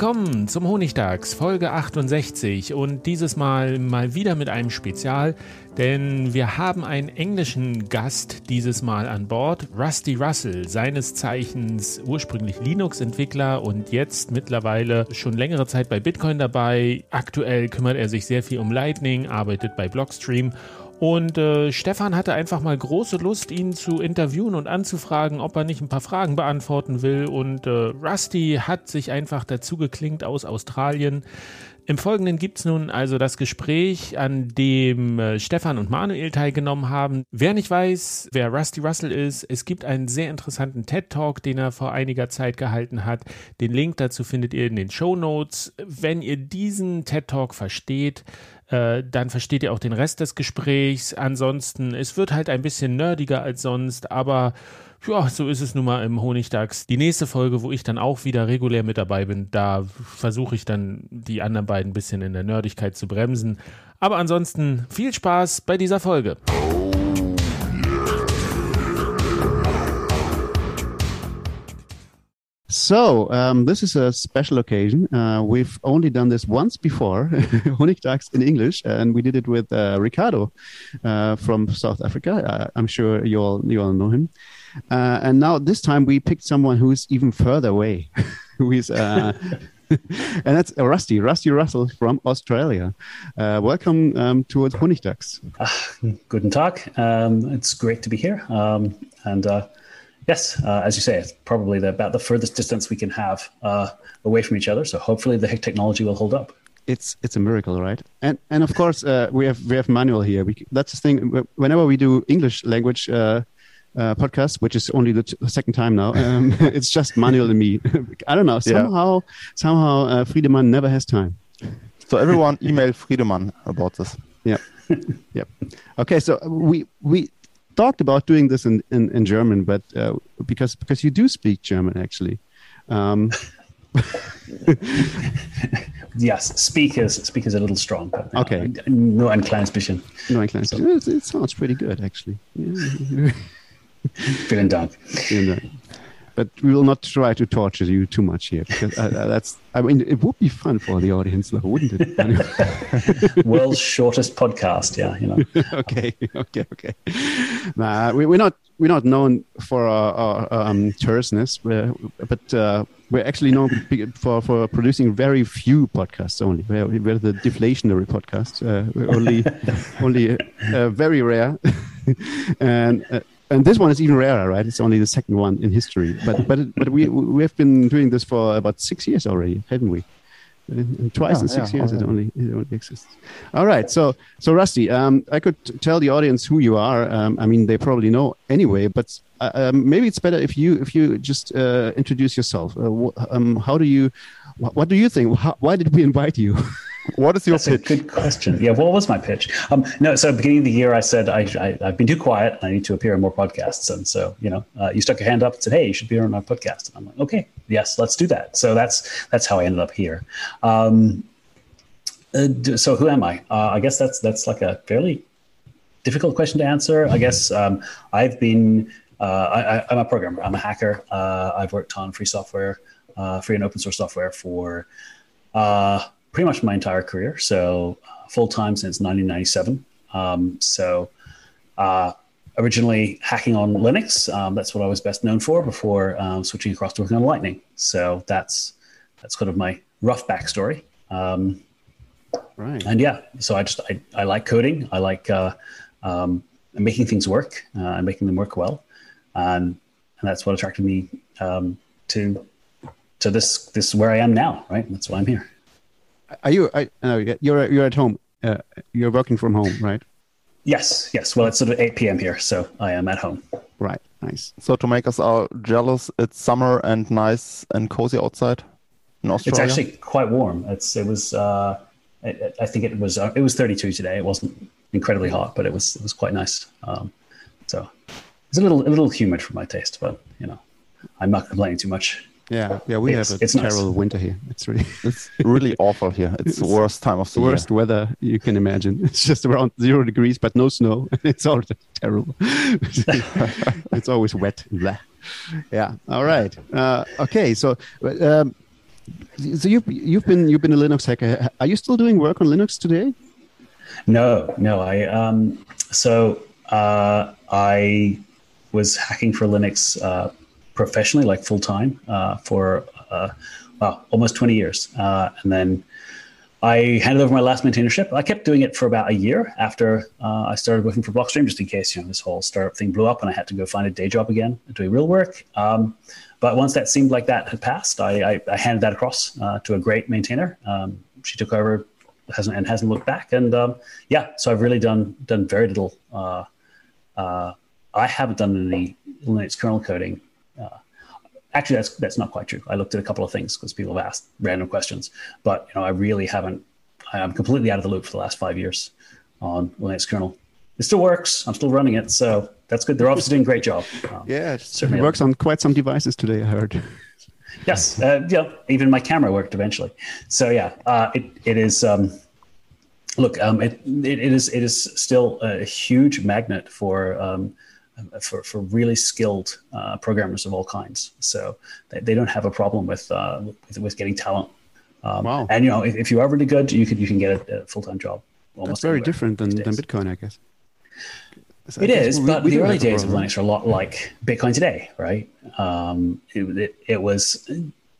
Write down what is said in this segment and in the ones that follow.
Willkommen zum Honigtags, Folge 68 und dieses Mal mal wieder mit einem Spezial, denn wir haben einen englischen Gast dieses Mal an Bord, Rusty Russell, seines Zeichens ursprünglich Linux-Entwickler und jetzt mittlerweile schon längere Zeit bei Bitcoin dabei. Aktuell kümmert er sich sehr viel um Lightning, arbeitet bei Blockstream und äh, Stefan hatte einfach mal große Lust, ihn zu interviewen und anzufragen, ob er nicht ein paar Fragen beantworten will. Und äh, Rusty hat sich einfach dazu geklingt aus Australien. Im Folgenden gibt es nun also das Gespräch, an dem äh, Stefan und Manuel teilgenommen haben. Wer nicht weiß, wer Rusty Russell ist, es gibt einen sehr interessanten TED-Talk, den er vor einiger Zeit gehalten hat. Den Link dazu findet ihr in den Show Notes. Wenn ihr diesen TED-Talk versteht, äh, dann versteht ihr auch den Rest des Gesprächs. Ansonsten, es wird halt ein bisschen nerdiger als sonst, aber ja, so ist es nun mal im Honigdachs. Die nächste Folge, wo ich dann auch wieder regulär mit dabei bin, da versuche ich dann die anderen beiden ein bisschen in der Nerdigkeit zu bremsen. Aber ansonsten viel Spaß bei dieser Folge. So, um, this is a special occasion. Uh, we've only done this once before, Honigdachs in English, and we did it with uh, Ricardo uh, from South Africa. Uh, I'm sure you all you all know him. Uh, and now this time we picked someone who's even further away, who is. Uh, and that's Rusty, Rusty Russell from Australia. welcome um, towards Honigdachs. Ah, guten Tag. Um, it's great to be here. Um, and yes, uh, as you say, it's probably the, about the furthest distance we can have uh, away from each other. So hopefully the technology will hold up. It's it's a miracle, right? And and of course uh, we have we have Manuel here. We, that's the thing. Whenever we do English language uh, uh, podcast, which is only the, t- the second time now, um, it's just Manuel and me. I don't know. Somehow yeah. somehow uh, Friedemann never has time. So everyone email Friedemann about this. Yeah. yeah. Okay. So we we talked about doing this in, in, in German, but uh, because because you do speak German actually. Um, yes, speakers speakers a little strong. But, uh, okay. No ein kleines bisschen. No ein kleines bisschen. It, it sounds pretty good actually. Vielen Dank. Vielen Dank but we will not try to torture you too much here because uh, uh that's i mean it would be fun for the audience though wouldn't it? World's shortest podcast yeah you know. Okay okay okay. Nah, we, are not we're not known for our, our um, terseness. But uh, we're actually known for, for producing very few podcasts only. We're, we're the deflationary podcast, uh, we're only only uh, very rare, and uh, and this one is even rarer, right? It's only the second one in history. But but but we we have been doing this for about six years already, haven't we? And twice yeah, in six yeah, years, it only it only exists. All right, so so Rusty, um, I could tell the audience who you are. Um, I mean, they probably know anyway, but uh, um, maybe it's better if you if you just uh, introduce yourself. Uh, um, how do you? What do you think? How, why did we invite you? What is your That's pitch? A good question. Yeah, what was my pitch? Um, no, so beginning of the year, I said I, I have been too quiet. I need to appear in more podcasts, and so you know, uh, you stuck your hand up and said, "Hey, you should be on my podcast." And I'm like, "Okay, yes, let's do that." So that's that's how I ended up here. Um, uh, so who am I? Uh, I guess that's that's like a fairly difficult question to answer. I guess um, I've been uh, I, am a programmer. I'm a hacker. Uh, I've worked on free software, uh, free and open source software for pretty much my entire career. So uh, full time since 1997. Um, so uh, originally hacking on Linux. Um, that's what I was best known for before um, switching across to working on Lightning. So that's that's kind of my rough backstory. Um, Right. and yeah, so I just I, I like coding. I like uh, um, making things work uh, and making them work well, and and that's what attracted me um, to to this this where I am now. Right, that's why I'm here. Are you? I, no, you're you're at home. Uh, you're working from home, right? Yes, yes. Well, it's sort of 8 p.m. here, so I am at home. Right. Nice. So to make us all jealous, it's summer and nice and cozy outside in Australia. It's actually quite warm. It's it was uh, I, I think it was uh, it was 32 today. It wasn't incredibly hot, but it was it was quite nice. Um, so it's a little a little humid for my taste, but you know, I'm not complaining too much. Yeah. Yeah. We It's- have a it's nice. terrible winter here. It's really It's really awful here. It's the worst time of the the worst weather you can imagine. It's just around zero degrees, but no snow. It's all terrible. it's always wet. Blah. Yeah. All right. Uh, okay. So, um, so you've you've been you've been a Linux hacker. Are you still doing work on Linux today? No, no. I um, so uh, I was hacking for Linux uh, professionally, like full time, uh, for uh, well, almost 20 years, uh, and then I handed over my last maintainership. I kept doing it for about a year after uh, I started working for Blockstream, just in case you know this whole startup thing blew up and I had to go find a day job again doing real work. Um, but once that seemed like that had passed, I, I, I handed that across uh, to a great maintainer. Um, she took over, hasn't and hasn't looked back. And um, yeah, so I've really done done very little. Uh, uh, I haven't done any Linux kernel coding. Actually, that's that's not quite true. I looked at a couple of things because people have asked random questions, but you know, I really haven't. I'm completely out of the loop for the last five years on Linux kernel. It still works. I'm still running it, so that's good. They're obviously doing a great job. Um, Yeah, it Certainly. works on quite some devices today. I heard. Yes, uh, yeah. Even my camera worked eventually. So yeah, uh, it it is. Um, look, um, it, it it is it is still a huge magnet for um, for for really skilled uh, programmers of all kinds. So they, they don't have a problem with uh, with, with getting talent. Um, Wow. And you know, if, if you are really good, you could you can get a, a full time job. Almost That's very different than, than. Bitcoin, I guess. So I It guess is, we- but we the do early days of. Linux are a lot like Bitcoin today, right? Um, it, it, it was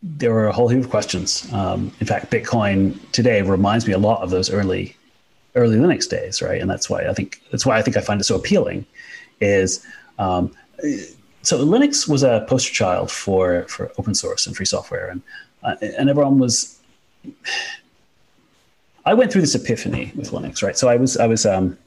there were a whole heap of questions. Um, in fact, Bitcoin today reminds me a lot of those early early Linux days, right? And that's why I think that's why I think I find it so appealing. Is um, so Linux was a poster child for for open source and free software, and uh, and everyone was. I went through this epiphany with Linux, right? So I was I was um,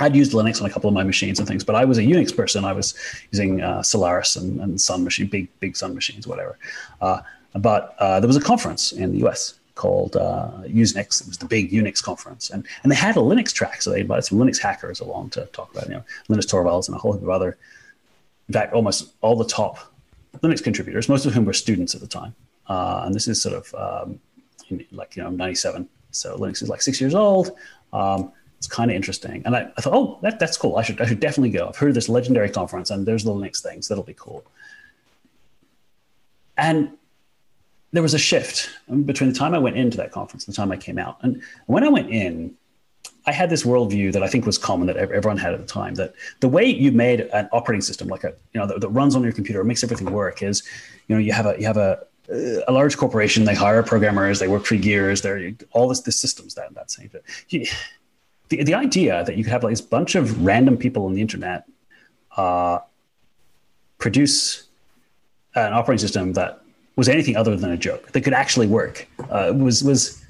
I'd used Linux on a couple of my machines and things, but I was a Unix person. I was using uh, Solaris and, and Sun machine, big big Sun machines, whatever. Uh, but uh, there was a conference in the U.S. called uh, Usenix. It was the big Unix conference, and and they had a Linux track, so they invited some Linux hackers along to talk about you know Linus Torvalds and a whole heap of other. In fact, almost all the top Linux contributors, most of whom were students at the time, uh, and this is sort of um, like you know '97. So Linux is like six years old. Um, it's kind of interesting, and I, I thought, oh, that, that's cool. I should I should definitely go. I've heard of this legendary conference, and there's the Linux things. That'll be cool. And there was a shift between the time I went into that conference and the time I came out. And when I went in, I had this worldview that I think was common that everyone had at the time. That the way you made an operating system, like a you know that, that runs on your computer, makes everything work, is you know you have a you have a a large corporation. They hire programmers. They work for years. They're all this the systems that that's but you, the the idea that you could have like this bunch of random people on the internet uh, produce an operating system that was anything other than a joke that could actually work uh, was was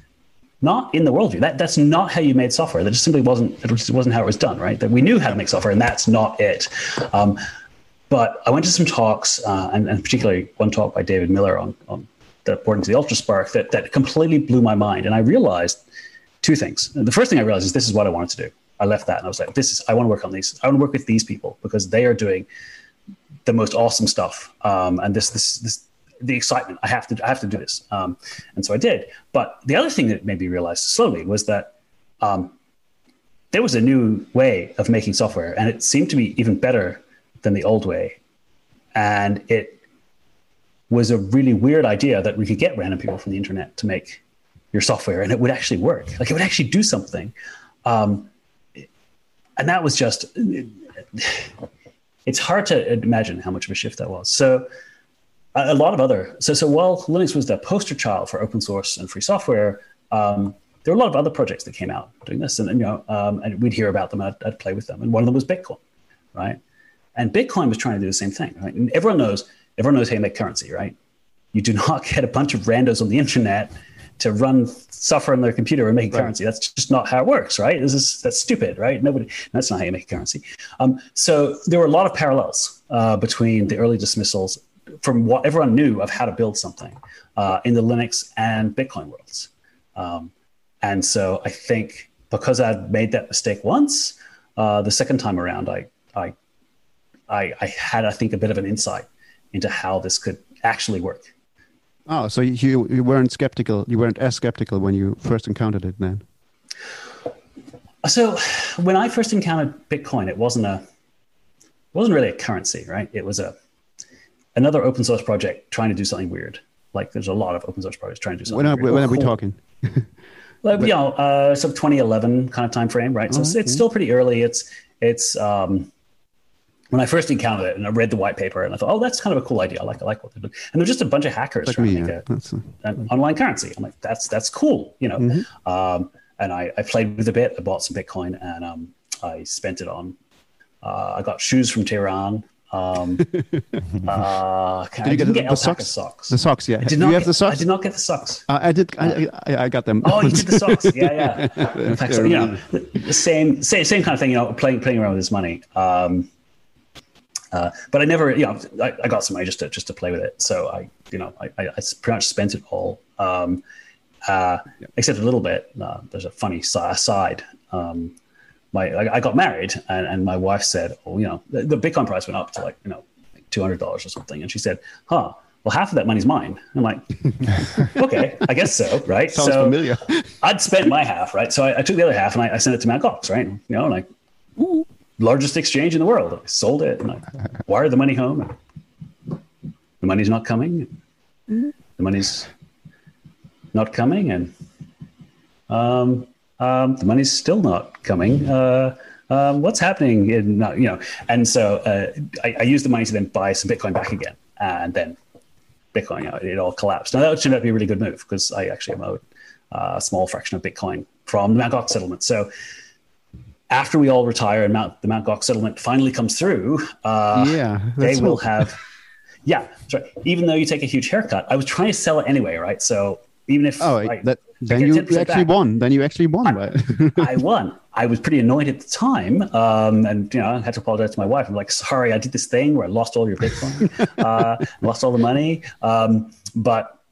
not in the worldview. That that's not how you made software. That just simply wasn't. It just wasn't how it was done. Right. That we knew how to make software, and that's not it. Um, but I went to some talks, uh, and, and particularly one talk by David Miller on on the importance of the UltraSPARC that that completely blew my mind. And I realized two things. The first thing I realized is this is what I wanted to do. I left that and I was like, this is I want to work on these. I want to work with these people because they are doing the most awesome stuff. Um, and this this this the excitement. I have to I have to do this. Um, and so I did. But the other thing that made me realize slowly was that um, there was a new way of making software, and it seemed to be even better than the old way. And it was a really weird idea that we could get random people from the internet to make your software and it would actually work. Like it would actually do something. Um, and that was just, it's hard to imagine how much of a shift that was. So a, lot of other, so, so while Linux was the poster child for open source and free software, um, there were a lot of other projects that came out doing this, and, and you know, um, and we'd hear about them. I'd, I'd, play with them, and one of them was Bitcoin, right? And Bitcoin was trying to do the same thing. Right? And everyone knows, everyone knows how you make currency, right? You do not get a bunch of randos on the internet to run software on their computer and make right. currency. That's just not how it works, right? This is that's stupid, right? Nobody. That's not how you make currency. Um, so there were a lot of parallels uh, between the early dismissals from what everyone knew of how to build something uh, in the Linux and Bitcoin worlds. Um, and so I think because I'd made that mistake once, uh, the second time around, I, I, I, I had, I think, a bit of an insight into how this could actually work. Oh, so you you weren't skeptical. You weren't as skeptical when you first encountered it, then. So, when I first encountered Bitcoin, it wasn't a it wasn't really a currency, right? It was a another open source project trying to do something weird. Like there's a lot of open source projects trying to do something. When are, weird. when are we talking? Like, you know, uh, sort of 2011 kind of time frame, right? So oh, it's, it's, still pretty early. It's it's um, when I first encountered it and I read the white paper and I thought, oh, that's kind of a cool idea. I like I like what they're doing. And they're just a bunch of hackers like trying me, to make yeah. a, an online currency. I'm like, that's that's cool, you know. Mm-hmm. Um, and I, I played with a bit. I bought some Bitcoin and um, I spent it on. Uh, I got shoes from Tehran. Um, uh, did you get, the, get the socks? socks? The socks, yeah. I did not you get, have the socks? I did not get the socks. Uh, I did. I, I, I, got them. Oh, you did the socks? Yeah, yeah. In fact, you know, the same, same, same kind of thing. You know, playing playing around with this money. Um, uh, but I never, you know, I, I, got some money just to just to play with it. So I, you know, I, I, pretty much spent it all, um, uh, except a little bit. Uh, there's a funny side. Um, my I, got married, and, and my wife said, "Oh, you know, the, the Bitcoin price went up to like you know like two hundred dollars or something," and she said, "Huh." Well, half of that money's mine. I'm like, okay, I guess so, right? Sounds so familiar. I'd spent my half, right? So I, I took the other half and I, I, sent it to Mt. Gox, right? You know, like, ooh, largest exchange in the world. I sold it and I wired the money home. the money's not coming. The money's not coming, and um, um, the money's still not coming. Uh, um, what's happening? In, you know, and so uh, I, I used the money to then buy some Bitcoin back again, and then Bitcoin, you know, it all collapsed. Now that turned out to be a really good move because I actually owed uh, a small fraction of Bitcoin from the Mt. Gox settlement. So after we all retire and Mount, the Mt. Gox settlement finally comes through, uh, yeah, they will have. Yeah, right. Even though you take a huge haircut, I was trying to sell it anyway, right? So even if oh, I, that, then you actually back, won. Then you actually won. I, I, won. I was pretty annoyed at the time, um, and you know, I had to apologize to my wife. I'm like, sorry, I did this thing where I lost all your Bitcoin, uh, lost all the money. Um, but,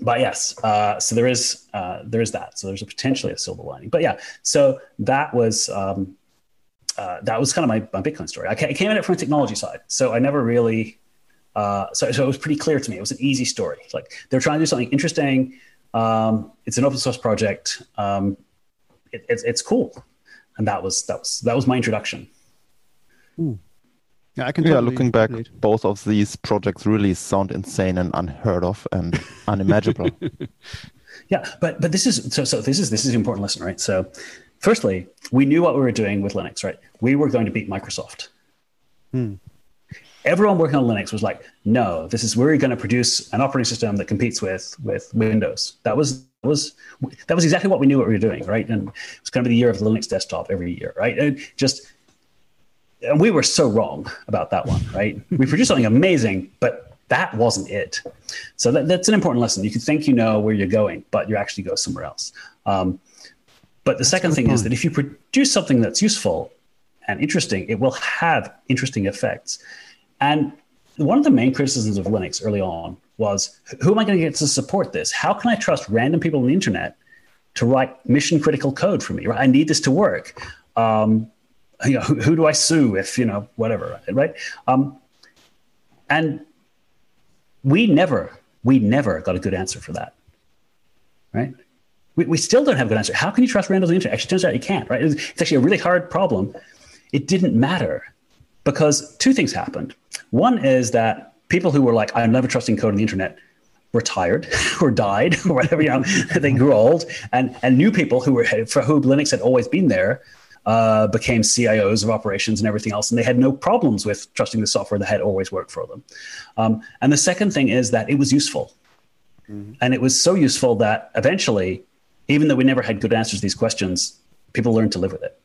but yes, uh, so there is uh, there is that. So there's a potentially a silver lining. But yeah, so that was. Um, uh, that was kind of my, my Bitcoin story. I came at it from a technology side, so I never really uh, so, so it was pretty clear to me. It was an easy story. Like they're trying to do something interesting. Um, it's an open source project. Um, it, it's, it's cool, and that was that was that was my introduction. Ooh. Yeah, I can. Yeah, looking back, both of these projects really sound insane and unheard of and unimaginable. yeah, but but this is so so this is this is an important lesson, right? So, firstly, we knew what we were doing with Linux, right? We were going to beat Microsoft. Hmm everyone working on Linux was like, no, this is we're going to produce an operating system that competes with with Windows. That was that was that was exactly what we knew what we were doing, right? And it was going to be the year of the Linux desktop every year, right? And just and we were so wrong about that one, right? we produced something amazing, but that wasn't it. So that, that's an important lesson. You can think you know where you're going, but you actually go somewhere else. Um, but the that's second thing point. is that if you produce something that's useful and interesting, it will have interesting effects. And one of the main criticisms of Linux early on was who am I going to get to support this? How can I trust random people on the internet to write mission critical code for me? Right? I need this to work. Um, you know, who, who, do I sue if, you know, whatever, right? Um, and we never, we never got a good answer for that, right? We, we still don't have a good answer. How can you trust randoms on the internet? Actually, turns out you can't, right? It's actually a really hard problem. It didn't matter because two things happened. One is that people who were like, I'm never trusting code on the internet retired or died or whatever, you know, they grew old, and and new people who were for whom Linux had always been there uh, became CIOs of operations and everything else, and they had no problems with trusting the software that had always worked for them. Um, and the second thing is that it was useful, mm-hmm. and it was so useful that eventually, even though we never had good answers to these questions, people learned to live with it.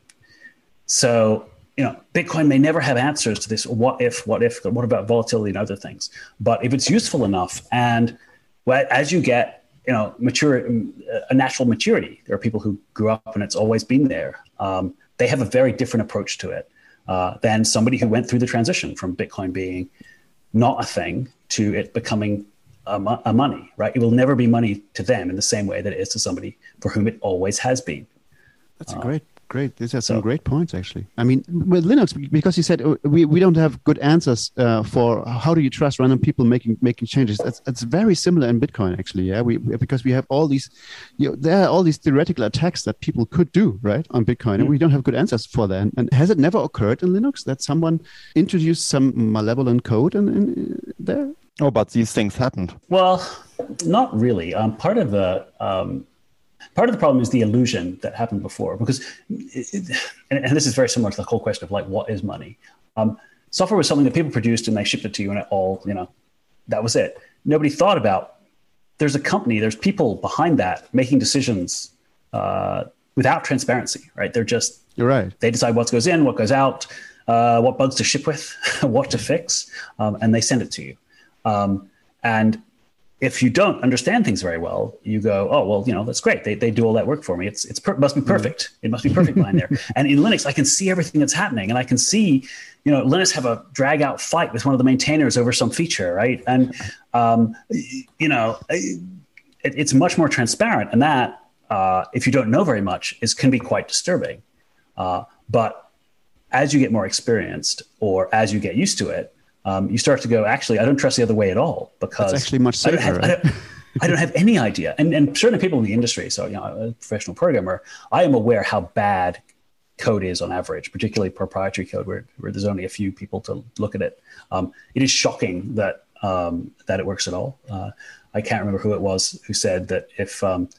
So you know, Bitcoin may never have answers to this what if, what if, what about volatility and other things. But if it's useful enough, and as you get, you know, mature, a natural maturity, there are people who grew up and it's always been there. Um, they have a very different approach to it uh, than somebody who went through the transition from Bitcoin being not a thing to it becoming a, mo- a money, right? It will never be money to them in the same way that it is to somebody for whom it always has been. That's a great Great. These are some so, great points, actually. I mean, with Linux, because you said uh, we, we don't have good answers uh, for how do you trust random people making making changes. That's, that's very similar in Bitcoin, actually. Yeah, we because we have all these, you know, there are all these theoretical attacks that people could do right on Bitcoin, and we don't have good answers for that. And, and, has it never occurred in Linux that someone introduced some malevolent code in, in there? Oh, but these things happened. Well, not really. Um, part of the um, part of the problem is the illusion that happened before because it, it, and, and, this is very similar to the whole question of like what is money? Um, software was something that people produced and they shipped it to you and it all you know that was it. Nobody thought about there's a company there's people behind that making decisions uh, without transparency right? They're just you're right. they decide what goes in what goes out uh, what bugs to ship with what to fix um, and they send it to you. Um, and if you don't understand things very well, you go, oh well, you know that's great. They, they do all that work for me. It's it's per- must be mm-hmm. perfect. It must be perfect line there. And in Linux, I can see everything that's happening, and I can see, you know, Linus have a drag out fight with one of the maintainers over some feature, right? And um, you know, it, it's much more transparent, and that uh, if you don't know very much, is can be quite disturbing. Uh, but as you get more experienced, or as you get used to it, um, you start to go, actually, I don't trust the other way at all because That's actually much safer. I don't, have, I, don't, I don't have any idea. And, and certainly people in the industry, so, you know, a professional programmer, I am aware how bad code is on average, particularly proprietary code where, where there's only a few people to look at it. Um, it is shocking that, um, that it works at all. Uh, I can't remember who it was who said that if, um,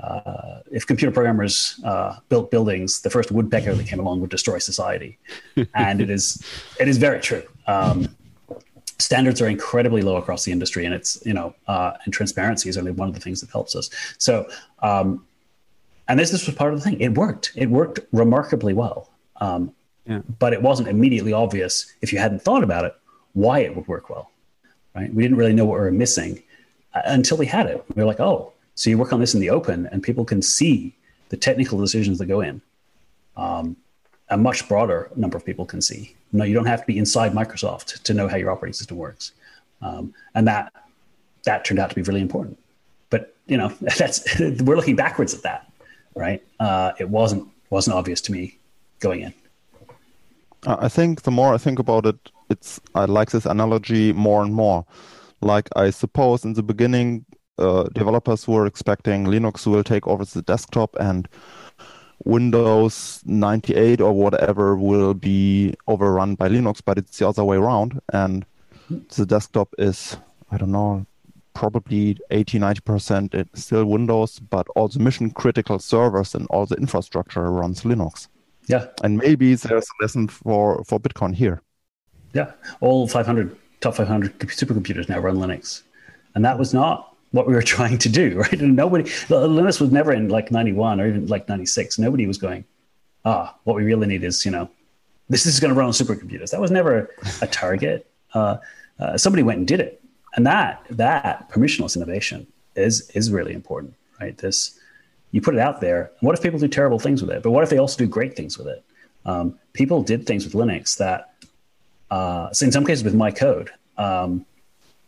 uh, if computer programmers uh, built buildings, the first woodpecker that came along would destroy society, and it is it is very true. Um, standards are incredibly low across the industry, and it's you know uh, and transparency is only one of the things that helps us. So, um, and this this was part of the thing. It worked. It worked remarkably well, um, yeah. but it wasn't immediately obvious if you hadn't thought about it why it would work well. Right? We didn't really know what we were missing uh, until we had it. We were like, oh so you work on this in the open, and people can see the technical decisions that go in. Um, a much broader number of people can see. No, you don't have to be inside Microsoft to know how your operating system works, um, and that that turned out to be really important. But you know, that's we're looking backwards at that, right? Uh, it wasn't wasn't obvious to me going in. I think the more I think about it, it's I like this analogy more and more. Like I suppose in the beginning, uh, developers were expecting Linux will take over the desktop and Windows 98 or whatever will be overrun by Linux, but it's the other way around. And the desktop is, I don't know, probably 80 90% it's still Windows, but all the mission critical servers and all the infrastructure runs Linux. Yeah. And maybe there's a lesson for, for Bitcoin here. Yeah. All 500, top 500 supercomputers now run Linux. And that was not what we were trying to do, right? And nobody, Linux was never in like 91 or even like 96. Nobody was going, ah, what we really need is, you know, this is going to run on supercomputers. That was never a target. Uh, uh, somebody went and did it. And that, that permissionless innovation is, is really important, right? This, you put it out there. What if people do terrible things with it? But what if they also do great things with it? Um, people did things with Linux that, uh, so in some cases with my code, um,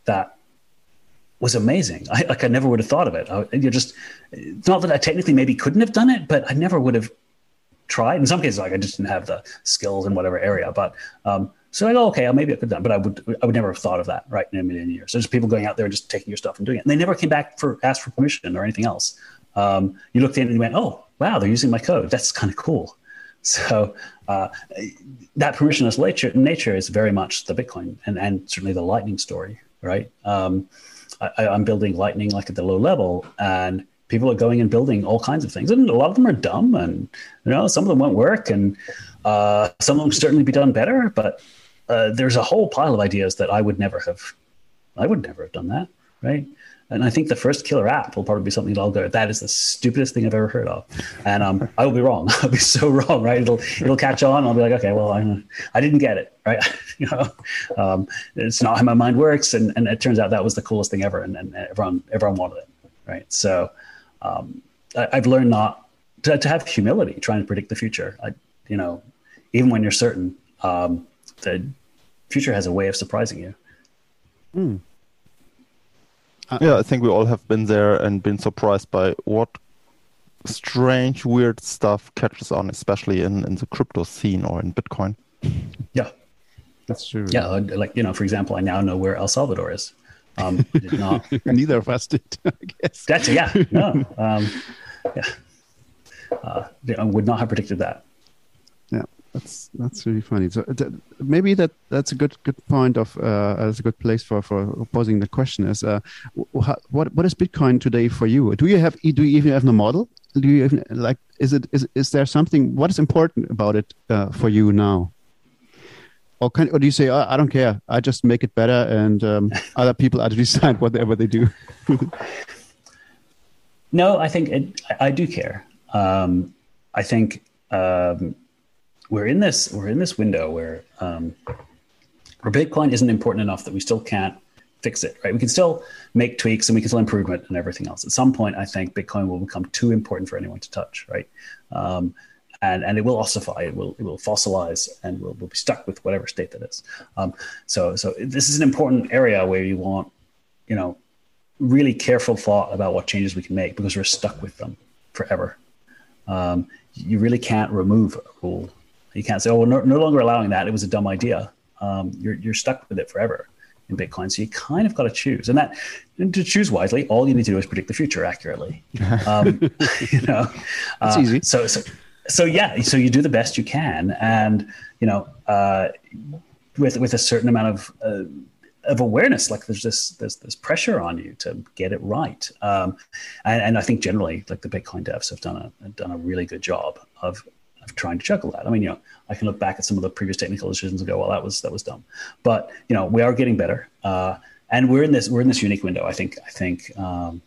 that was amazing. I, like I never would have thought of it. I, you just not that I technically maybe couldn't have done it, but I never would have tried. In some cases, like I just didn't have the skills in whatever area. But um, so I go, okay, maybe I could have done, but I would I would never have thought of that right in a million years. There's people going out there and just taking your stuff and doing it. And they never came back for ask for permission or anything else. Um, you looked in and you went, oh wow, they're using my code. That's kind of cool. So uh, that permissionless nature, nature is very much the Bitcoin and, and certainly the Lightning story, right? Um, I, I'm building Lightning like at the low level, and people are going and building all kinds of things, and a lot of them are dumb, and you know some of them won't work, and uh, some of them certainly be done better. But uh, there's a whole pile of ideas that I would never have, I would never have done that, right? And I think the first killer app will probably be something that I'll go, that is the stupidest thing I've ever heard of. And um, I will be wrong. I'll be so wrong, right? It'll it'll catch on. I'll be like, okay, well, I, I didn't get it, right? you know, um, it's not how my mind works. And, and it turns out that was the coolest thing ever. And, and everyone everyone wanted it, right? So um, I, have learned not to, to, have humility trying to predict the future. I, you know, even when you're certain, um, the future has a way of surprising you. Mm. Uh, yeah, I think we all have been there and been surprised by what strange, weird stuff catches on, especially in, in the crypto scene or in Bitcoin. Yeah, that's true. Yeah, like you know, for example, I now know where El Salvador is. Um, did not. Neither of us did. I guess. That's yeah. No. Um, yeah. Uh, I would not have predicted that. That's that's really funny. So th- maybe that that's a good good point of uh, as a good place for for posing the question is uh, what what is Bitcoin today for you? Do you have do you even have a model? Do you even like is it is is there something what is important about it uh, for you now? Or, can, or do you say, oh, I don't care, I just make it better and um, other people are to decide whatever they do? no, I think it, I do care. Um, I think um, we're in this we're in this window where um, where Bitcoin isn't important enough that we still can't fix it. Right? We can still make tweaks and we can still improve it and everything else. At some point, I think Bitcoin will become too important for anyone to touch. Right? Um, and, and it will ossify, it will, it will fossilize, and we'll, we'll be stuck with whatever state that is. Um, so, so this is an important area where you want, you know, really careful thought about what changes we can make because we're stuck with them forever. Um, you really can't remove a rule. You can't say, "Oh, we're no, no longer allowing that. It was a dumb idea." Um, you're you're stuck with it forever in Bitcoin. So you kind of got to choose, and that and to choose wisely, all you need to do is predict the future accurately. Um, you know, it's uh, easy. So, so so yeah, so you do the best you can, and you know, uh, with with a certain amount of uh, of awareness, like there's this there's this pressure on you to get it right, um, and, and, I think generally, like the Bitcoin devs have done a done a really good job of of trying to juggle that. I mean, you know, I can look back at some of the previous technical decisions and go, well, that was that was dumb, but you know, we are getting better, uh, and we're in this we're in this unique window. I think I think. Um,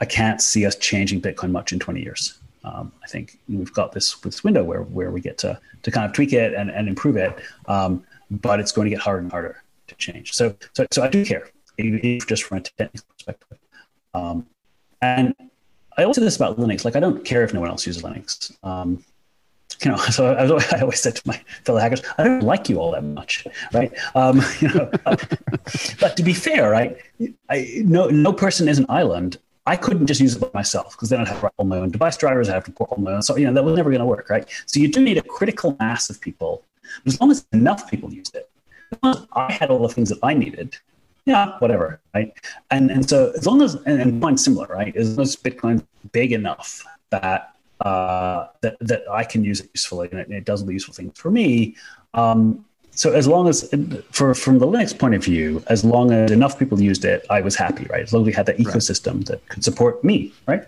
I can't see us changing Bitcoin much in 20 years um, I think we've got this this window where where we get to to kind of tweak it and, and improve it, um, but it's going to get harder and harder to change. So so so I do care, just from a technical perspective. Um, and I always say this about Linux, like I don't care if no one else uses Linux. Um, you know, so I, I, always said to my fellow hackers, I don't like you all that much, right? Um, you know, but to be fair, right? I, no, no person is an island, I couldn't just use it by myself because then I'd have to write all my own device drivers. I have to put all my own. So, you know, that was never going to work, right? So you do need a critical mass of people. But as long as enough people used it, I had all the things that I needed, yeah, whatever, right? And and so as long as and, and mine's similar, right? As long as Bitcoin's big enough that uh, that that I can use it usefully and it, it does the useful things for me, um, so as long as for from the linux point of view as long as enough people used it i was happy right? As long as we had that ecosystem right. that could support me right?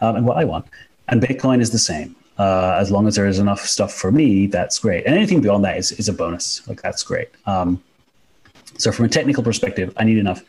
Um, and what i want. And bitcoin is the same. Uh, as long as there is enough stuff for me that's great. And anything beyond that is, is a bonus. Like that's great. Um, so from a technical perspective i need enough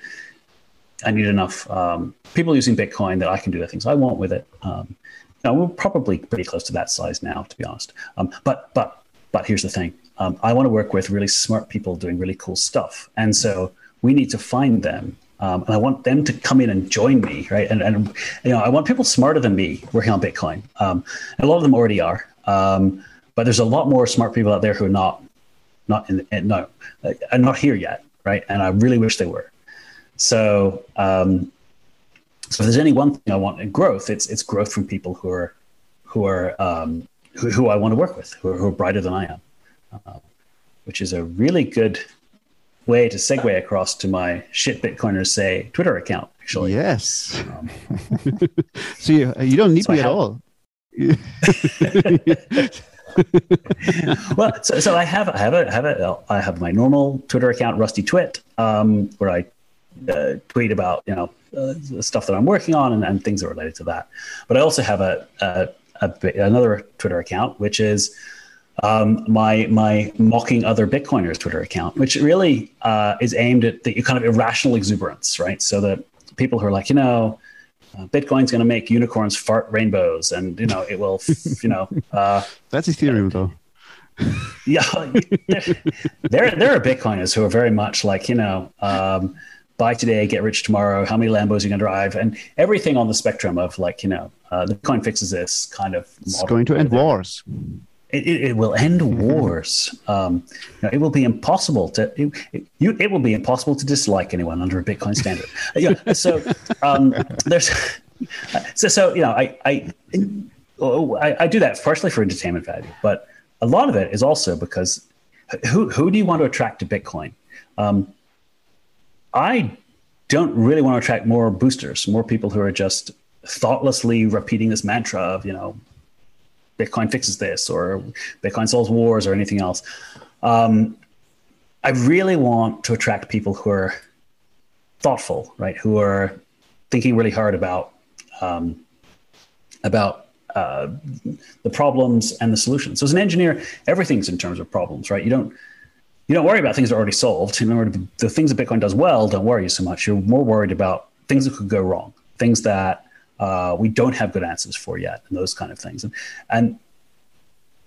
i need enough um, people using bitcoin that i can do the things i want with it um, know, we're probably pretty close to that size now to be honest um, but but but here's the thing um, I want to work with really smart people doing really cool stuff. And so we need to find them. Um, and I want them to come in and join me, right? And, and you know, I want people smarter than me working on Bitcoin. Um, a lot of them already are, but there's a lot more smart people out there who are not, not in, in no, uh, are not here yet, right? And I really wish they were. So, um, so if there's any one thing I want in growth, it's it's growth from people who are, who are, um, who, who I want to work with, who are, who are brighter than I am uh, which is a really good way to segue across to my shit Bitcoiners say Twitter account. Actually, yes. Um, so you, you don't need so me at all. well, so, so I have I have a have a I have my normal Twitter account, Rusty Twit, um, where I uh, tweet about you know uh, stuff that I'm working on and, and, things that are related to that. But I also have a, a, a another Twitter account which is um, my my mocking other Bitcoiners Twitter account, which really uh, is aimed at the kind of irrational exuberance, right? So that people who are like, you know, uh, Bitcoin's going to make unicorns fart rainbows, and you know, it will, you know. Uh, That's Ethereum, though. yeah, there, there, are Bitcoiners who are very much like, you know, um, buy today, get rich tomorrow. How many Lambos are you going to drive? And everything on the spectrum of like, you know, uh, the coin fixes this kind of. It's going to end wars. It, it, will end wars. Um, you know, it will be impossible to it, it, you, it, will be impossible to dislike anyone under a Bitcoin standard. yeah, so um, there's so, so you know I, I I I do that partially for entertainment value, but a lot of it is also because who who do you want to attract to Bitcoin? Um, I don't really want to attract more boosters, more people who are just thoughtlessly repeating this mantra of you know Bitcoin fixes this or Bitcoin solves wars or anything else. Um, I really want to attract people who are thoughtful, right? Who are thinking really hard about um, about uh, the problems and the solutions. So as an engineer, everything's in terms of problems, right? You don't you don't worry about things that are already solved. In order to, the things that Bitcoin does well, don't worry you so much. You're more worried about things that could go wrong, things that uh, we don't have good answers for yet, and those kind of things. And, and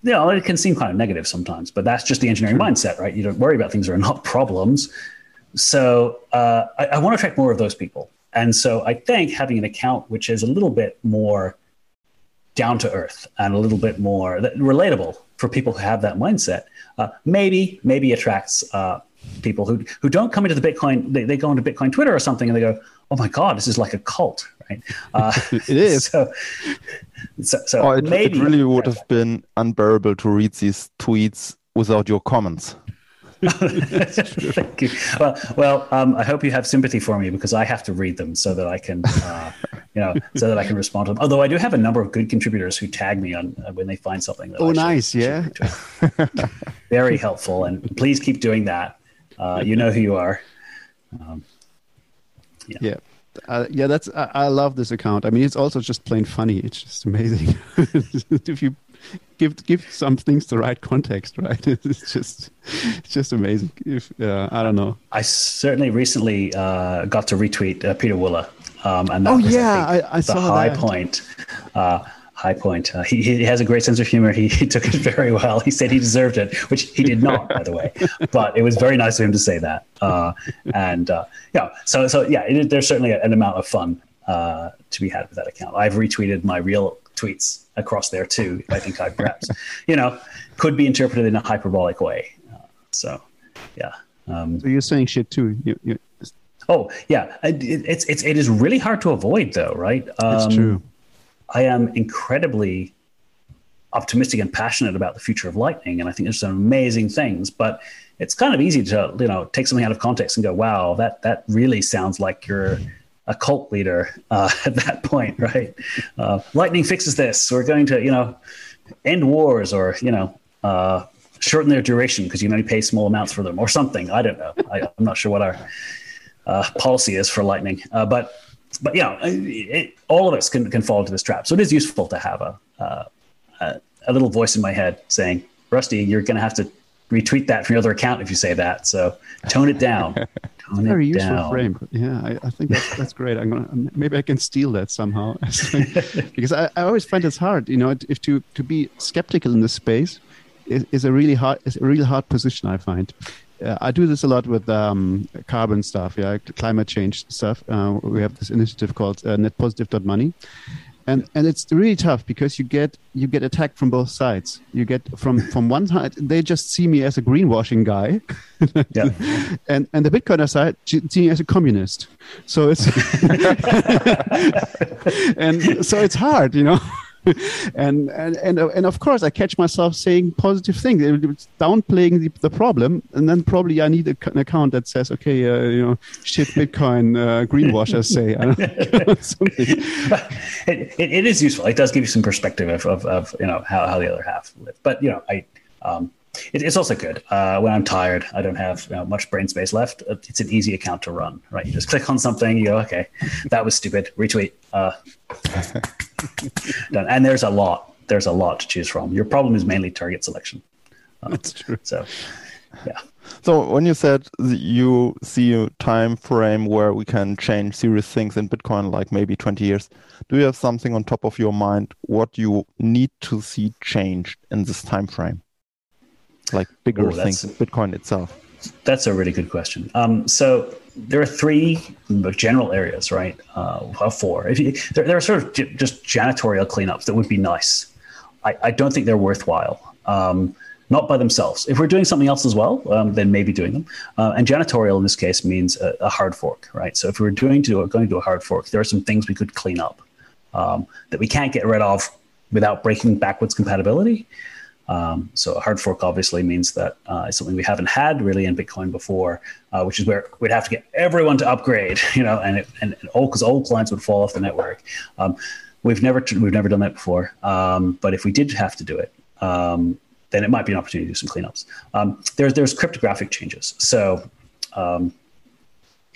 you know, it can seem kind of negative sometimes, but that's just the engineering mindset, right? You don't worry about things that are not problems. So uh, I, I want to attract more of those people. And so I think having an account which is a little bit more down to earth and a little bit more relatable for people who have that mindset, uh, maybe maybe attracts uh, people who who don't come into the Bitcoin. They, they go into Bitcoin Twitter or something and they go, "Oh my God, this is like a cult." right? Uh, it is. So, so, so oh, it, maybe, it really would have been unbearable to read these tweets without your comments. Thank you. Well, well, um, I hope you have sympathy for me because I have to read them so that I can, uh, you know, so that I can respond to them. Although I do have a number of good contributors who tag me on uh, when they find something. Oh, I nice, yeah. Very helpful, and please keep doing that. Uh, you know who you are. Um, yeah. yeah uh, yeah, that's I, I, love this account. I mean, it's also just plain funny. It's just amazing if you give give some things the right context, right? It's just it's just amazing. If uh, I don't know, I certainly recently uh, got to retweet uh, Pieter Wuille, um, and that oh was, yeah, I, I, I the saw high that. point. Uh, high point. Uh, he, he has a great sense of humor. He, he took it very well. He said he deserved it, which he did not, by the way. But it was very nice of him to say that. Uh, and uh, yeah, so so yeah, it, there's certainly an amount of fun uh, to be had with that account. I've retweeted my real tweets across there too. I think I perhaps you know could be interpreted in a hyperbolic way. Uh, so yeah. Um, so you're saying shit too. You, you... Oh yeah, it, it's it's it is really hard to avoid though, right? Um, it's true I am incredibly optimistic and passionate about the future of Lightning, and I think there's some amazing things. But it's kind of easy to you know take something out of context and go, "Wow, that that really sounds like you're a cult leader uh, at that point, right? Uh, Lightning fixes this. We're going to you know end wars, or you know." Uh, shorten their duration because you only pay small amounts for them or something. I don't know. I, am not sure what our uh, policy is for Lightning, uh, but but yeah, it, all of us can, can fall into this trap. So it is useful to have a, uh, a, a little voice in my head saying, Rusty, you're going to have to retweet that from your other account if you say that. So tone it down. Tone Very it useful down. frame. Yeah, I, I, think that's, that's great. I'm gonna maybe I can steal that somehow because I, I always find it's hard. You know, if to to be skeptical in this space is, is a really hard is a really hard position. I find uh, I do this a lot with um, carbon stuff, yeah, climate change stuff. Uh, we have this initiative called uh, netpositive.money. And, and it's really tough because you get you get attacked from both sides. You get from from one side they just see me as a greenwashing guy, yeah. and and the Bitcoiner side see me as a communist. So it's and so it's hard, you know. and, and and and of course, I catch myself saying positive things, it's downplaying the, the problem, and then probably I need a, an account that says, okay, uh, you know, shit, Bitcoin uh, greenwashers say. It, it, it is useful. It does give you some perspective of, of, of you know how, how the other half live. But you know, I um, it, it's also good uh, when I'm tired. I don't have you know, much brain space left. uh, It's an easy account to run, right? You just click on something, you go, okay, that was stupid. Retweet. Uh, done. And there's a lot. There's a lot to choose from. Your problem is mainly target selection. That's true. So, yeah. So when you said you see a time frame where we can change serious things in Bitcoin, like maybe 20 years, do you have something on top of your mind what you need to see changed in this time frame? Like bigger Oh, that's- things in Bitcoin itself. That's a really good question. Um, so there are three general areas, right? Uh, well, four. If you, there, there are sort of j- just janitorial cleanups that would be nice. I, I don't think they're worthwhile. Um, not by themselves. If we're doing something else as well, um, then maybe doing them. Uh, and janitorial in this case means a, a hard fork, right? So if we were doing to going to do a hard fork, there are some things we could clean up um, that we can't get rid of without breaking backwards compatibility. Um, so a hard fork obviously means that uh, it's something we haven't had really in Bitcoin before, uh, which is where we'd have to get everyone to upgrade, you know, and it, and, and all because all clients would fall off the network. Um, we've never we've never done that before, um, but if we did have to do it, um, then it might be an opportunity to do some cleanups. Um, there's there's cryptographic changes, so. Um,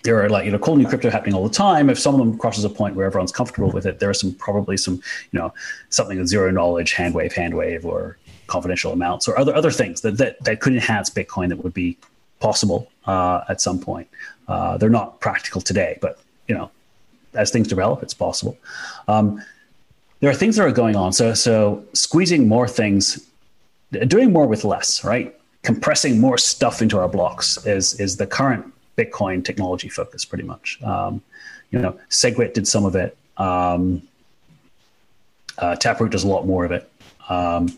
there are like you know cool new crypto happening all the time. If some of them crosses a point where everyone's comfortable with it, there are some probably some you know something with zero knowledge, hand wave, hand wave, or confidential amounts, or other other things that that, that could enhance Bitcoin that would be possible uh, at some point. Uh, they're not practical today, but you know as things develop, it's possible. Um, there are things that are going on. So so squeezing more things, doing more with less, right? Compressing more stuff into our blocks is is the current Bitcoin technology focus, pretty much. Um, you know, SegWit did some of it. Um, uh, Taproot does a lot more of it. Um,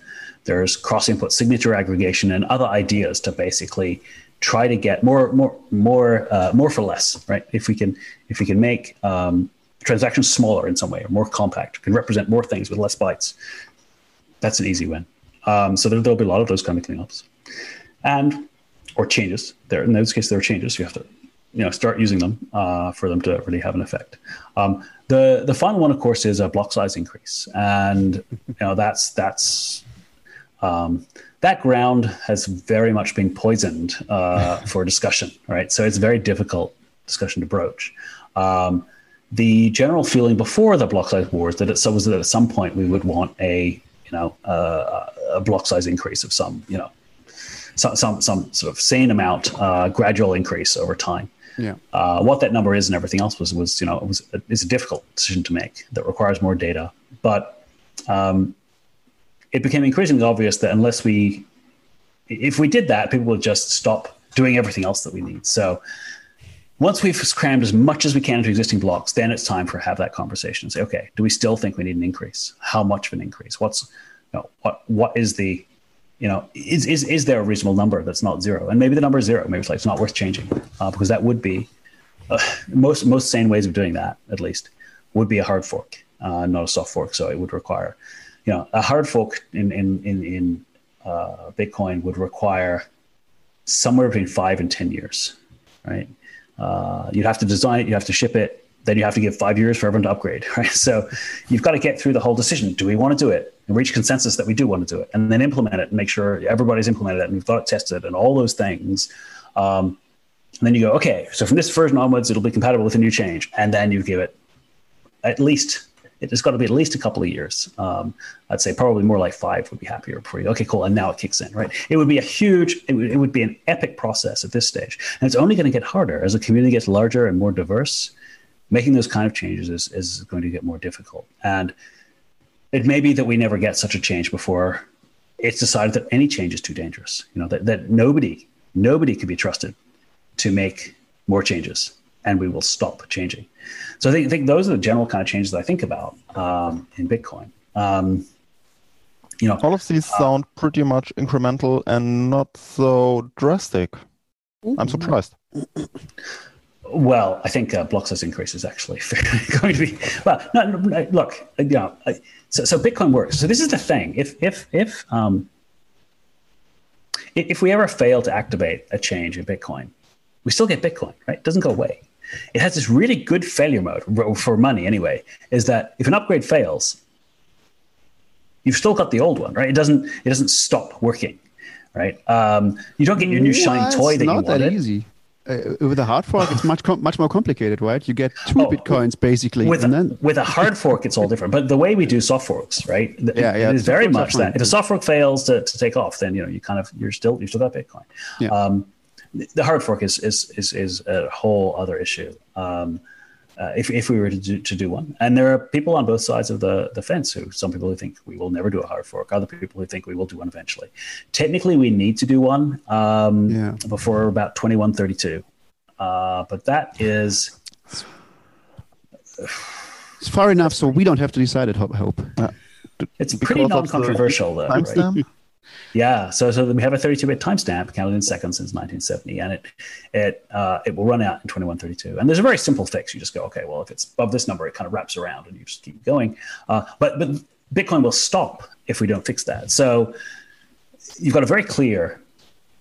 there's cross-input signature aggregation and other ideas to basically try to get more, more, more, uh, more for less, right? If we can, if we can make um, transactions smaller in some way or more compact, can represent more things with less bytes, that's an easy win. Um, so there, there'll be a lot of those kind of cleanups, and or changes. There in those case, there are changes. You have to, you know, start using them uh, for them to really have an effect. Um, the the final one, of course, is a block size increase, and you know that's that's um, that ground has very much been poisoned uh, for discussion, right? So it's a very difficult discussion to broach. Um, the general feeling before the block size wars that it was that at some point we would want a you know uh, a block size increase of some you know some some, some sort of sane amount, uh, gradual increase over time. Yeah. Uh, what that number is and everything else was was you know it was it's a difficult decision to make that requires more data, but um, it became increasingly obvious that unless we if we did that, people would just stop doing everything else that we need. So once we've crammed as much as we can into existing blocks, then it's time for have that conversation and say, okay, do we still think we need an increase? How much of an increase? What's you know, what what is the you know is, is is there a reasonable number that's not zero? And maybe the number is zero. Maybe it's like it's not worth changing uh, because that would be uh, most most sane ways of doing that at least would be a hard fork, uh, not a soft fork. So it would require you know a hard fork in in in, in uh, Bitcoin would require somewhere between five and ten years, right? Uh, you'd have to design it, you have to ship it, then you have to give five years for everyone to upgrade, right? So you've got to get through the whole decision. Do we want to do it? And reach consensus that we do want to do it, and then implement it and make sure everybody's implemented it and we've got it tested and all those things. Um, and then you go, okay, so from this version onwards, it'll be compatible with a new change. And then you give it at least, it's got to be at least a couple of years. Um, I'd say probably more like five would be happier for you okay, cool. And now it kicks in, right? It would be a huge, it would, it would be an epic process at this stage. And it's only going to get harder as the community gets larger and more diverse. Making those kind of changes is, is going to get more difficult. And it may be that we never get such a change before it's decided that any change is too dangerous. You know, that, that nobody, nobody can be trusted to make more changes and we will stop changing. So I think, I think those are the general kind of changes that I think about um, in Bitcoin. Um, you know, All of these sound pretty much incremental and not so drastic. I'm surprised. well, I think uh, block size increase is actually going to be well. No, no, look, you know, so, so Bitcoin works. So this is the thing. If if if um, if we ever fail to activate a change in Bitcoin, we still get Bitcoin, right? It doesn't go away. It has this really good failure mode for money anyway, is that if an upgrade fails, you've still got the old one, right? It doesn't it doesn't stop working. right? Um, you don't get your new shiny toy that you not that easy. Uh, with a hard fork, it's much com- much more complicated, right? You get two Oh, bitcoins basically, With then with a hard fork, it's all different. But the way we do soft forks, right? th- Yeah, yeah, It is very much that. If a soft fork fails to, to take off, then you know you kind of you're still you still got Bitcoin. Yeah. Um, the hard fork is is is is a whole other issue. Um, uh, if, if we were to do, to do one, and there are people on both sides of the, the fence who some people who think we will never do a hard fork, other people who think we will do one eventually. Technically, we need to do one um, Yeah. before about twenty one thirty two, uh, but that is it's far enough so we don't have to decide it. Hope. hope. it's pretty non controversial, though. right? Yeah, so so we have a 32-bit timestamp counted in seconds since 1970, and it it uh, it will run out in 2132. And there's a very simple fix. You just go, okay, well, if it's above this number, it kind of wraps around, and you just keep going. Uh, but but Bitcoin will stop if we don't fix that. So you've got a very clear,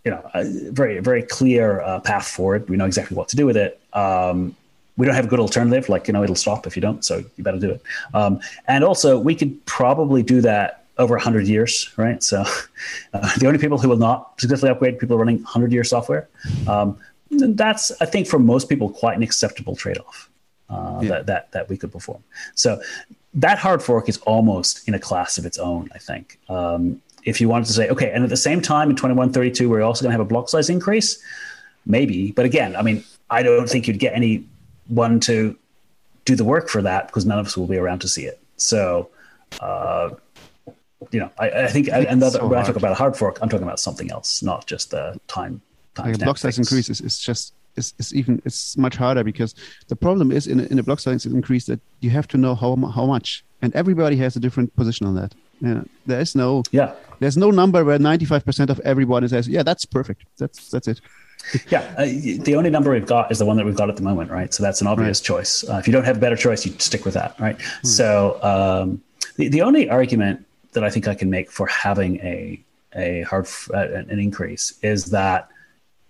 you know, very very clear uh, path forward. We know exactly what to do with it. Um, we don't have a good alternative, like you know, it'll stop if you don't. So you better do it. Um, and also, we could probably do that over 100 years, right? So uh, the only people who will not successfully upgrade people running 100 year software. Um, that's, I think, for most people, quite an acceptable trade off uh, Yeah. that, that, that we could perform. So that hard fork is almost in a class of its own, I think. Um, if you wanted to say, okay, and at the same time in 2132, we're also going to have a block size increase, maybe. But again, I mean, I don't think you'd get anyone to do the work for that because none of us will be around to see it. So, uh, you know, I, I think, and the, so when I talk about a hard fork, I'm talking about something else, not just the time. time like block size increase is, is just is, is even it's much harder because the problem is in a, in a block size increase that you have to know how how much and everybody has a different position on that. Yeah, there is no Yeah, there's no number where 95% of everybody says yeah that's perfect that's that's it. yeah. Uh, the only number we've got is the one that we've got at the moment, right? So that's an obvious choice. Uh, if you don't have a better choice, you stick with that, right? So um, the the only argument that I think I can make for having a a hard f- uh, an increase is that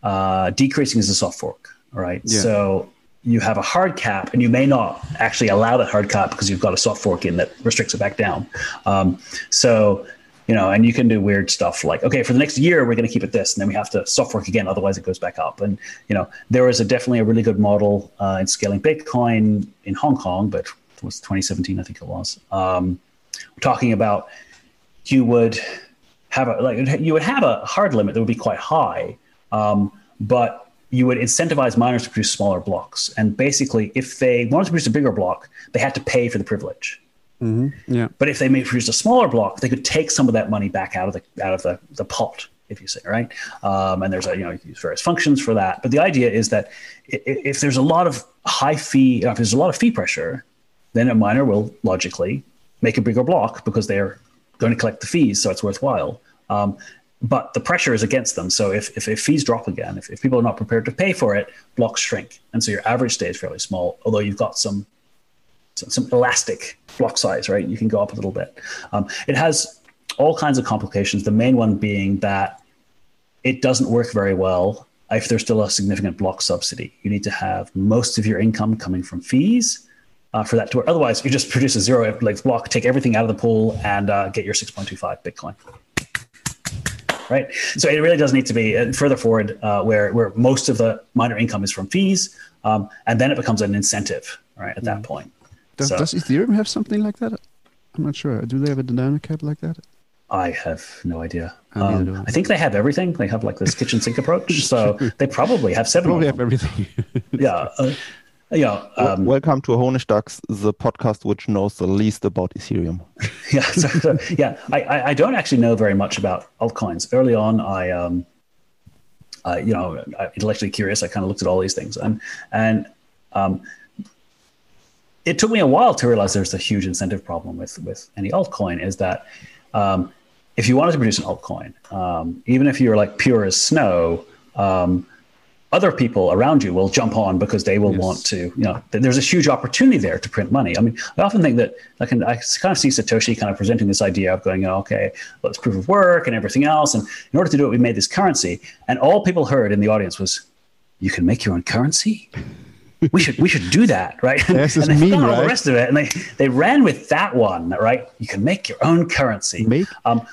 uh, decreasing is a soft fork, right? Yeah. So you have a hard cap, and you may not actually allow that hard cap because you've got a soft fork in that restricts it back down. Um, so you know, and you can do weird stuff like, okay, for the next year we're going to keep it this, and then we have to soft fork again, otherwise it goes back up. And you know, there is a definitely a really good model uh, in scaling Bitcoin in Hong Kong, but it was 2017, I think it was. Um, talking about you would have a like you would have a hard limit that would be quite high, um, but you would incentivize miners to produce smaller blocks. And basically, if they wanted to produce a bigger block, they had to pay for the privilege. Yeah. But if they may produce a smaller block, they could take some of that money back out of the out of the, the pot, if you say, right? Um, and there's a you know you use various functions for that. But the idea is that i- i- if there's a lot of high fee, if there's a lot of fee pressure, then a miner will logically make a bigger block because they're going to collect the fees, so it's worthwhile. Um, but the pressure is against them. So if, if, if fees drop again, if, if people are not prepared to pay for it, blocks shrink. And so your average stays fairly small, although you've got some some, some elastic block size, right? You can go up a little bit. Um, it has all kinds of complications. The main one being that it doesn't work very well if there's still a significant block subsidy. You need to have most of your income coming from fees uh, for that to work. Otherwise, you just produce a zero like block, take everything out of the pool, and uh, get your 6.25 Bitcoin. Right. So it really does need to be uh, further forward uh, where, where most of the miner income is from fees. Um, and then it becomes an incentive, right, at that point. Does, So- does Ethereum have something like that? I'm not sure. Do they have a dynamic cap like that? I have no idea. I Um, I. I think they have everything. They have like this kitchen sink approach. So they probably have seven. Probably have everything. Yeah. Uh, yeah. Um, Welcome to Honigdachs, the podcast which knows the least about Ethereum. yeah. So, so, yeah. I, I, don't actually know very much about altcoins. Early on, I, um, I you know, intellectually curious. I kind of looked at all these things, and and um, it took me a while to realize there's a huge incentive problem with with any altcoin. Is that um, if you wanted to produce an altcoin, um, even if you're like pure as snow, um, other people around you will jump on because they will Yes. want to, you know, th- there's a huge opportunity there to print money. I mean, I often think that I can, I kind of see Satoshi kind of presenting this idea of going, oh, okay, well, it's proof of work and everything else. And in order to do it, we made this currency. And all people heard in the audience was, you can make your own currency? we should we should do that, right? And they meme, forgot all the rest of it, and they they ran with that one, right? You can make your own currency. Make Um,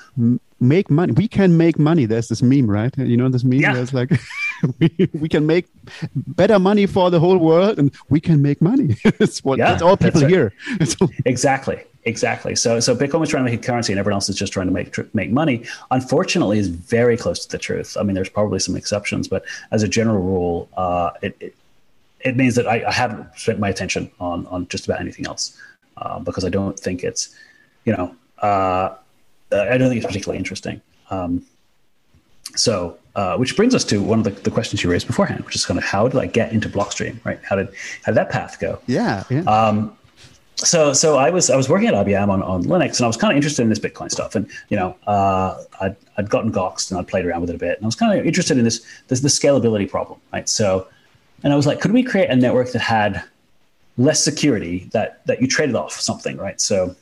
make money. We can make money. There's this meme, right? You know this meme. Yeah. There's like we, we can make better money for the whole world, and we can make money. it's what Yeah, that's all people that's hear. So, Exactly. Exactly. So, so Bitcoin was trying to make a currency, and everyone else is just trying to make tr- make money. Unfortunately, is very close to the truth. I mean, there's probably some exceptions, but as a general rule, uh, it, it it means that I, I haven't spent my attention on on just about anything else uh, because I don't think it's, you know, uh, I don't think it's particularly interesting. Um, so, uh, which brings us to one of the, the questions you raised beforehand, which is kind of how did I get into Blockstream, right? How did how did that path go? yeah, yeah. Um, so so I was I was working at IBM on, on Linux and I was kind of interested in this Bitcoin stuff and you know uh, I'd, I'd gotten Goxed and I'd played around with it a bit and I was kind of interested in this this the scalability problem right so and I was like could we create a network that had less security that that you traded off something right so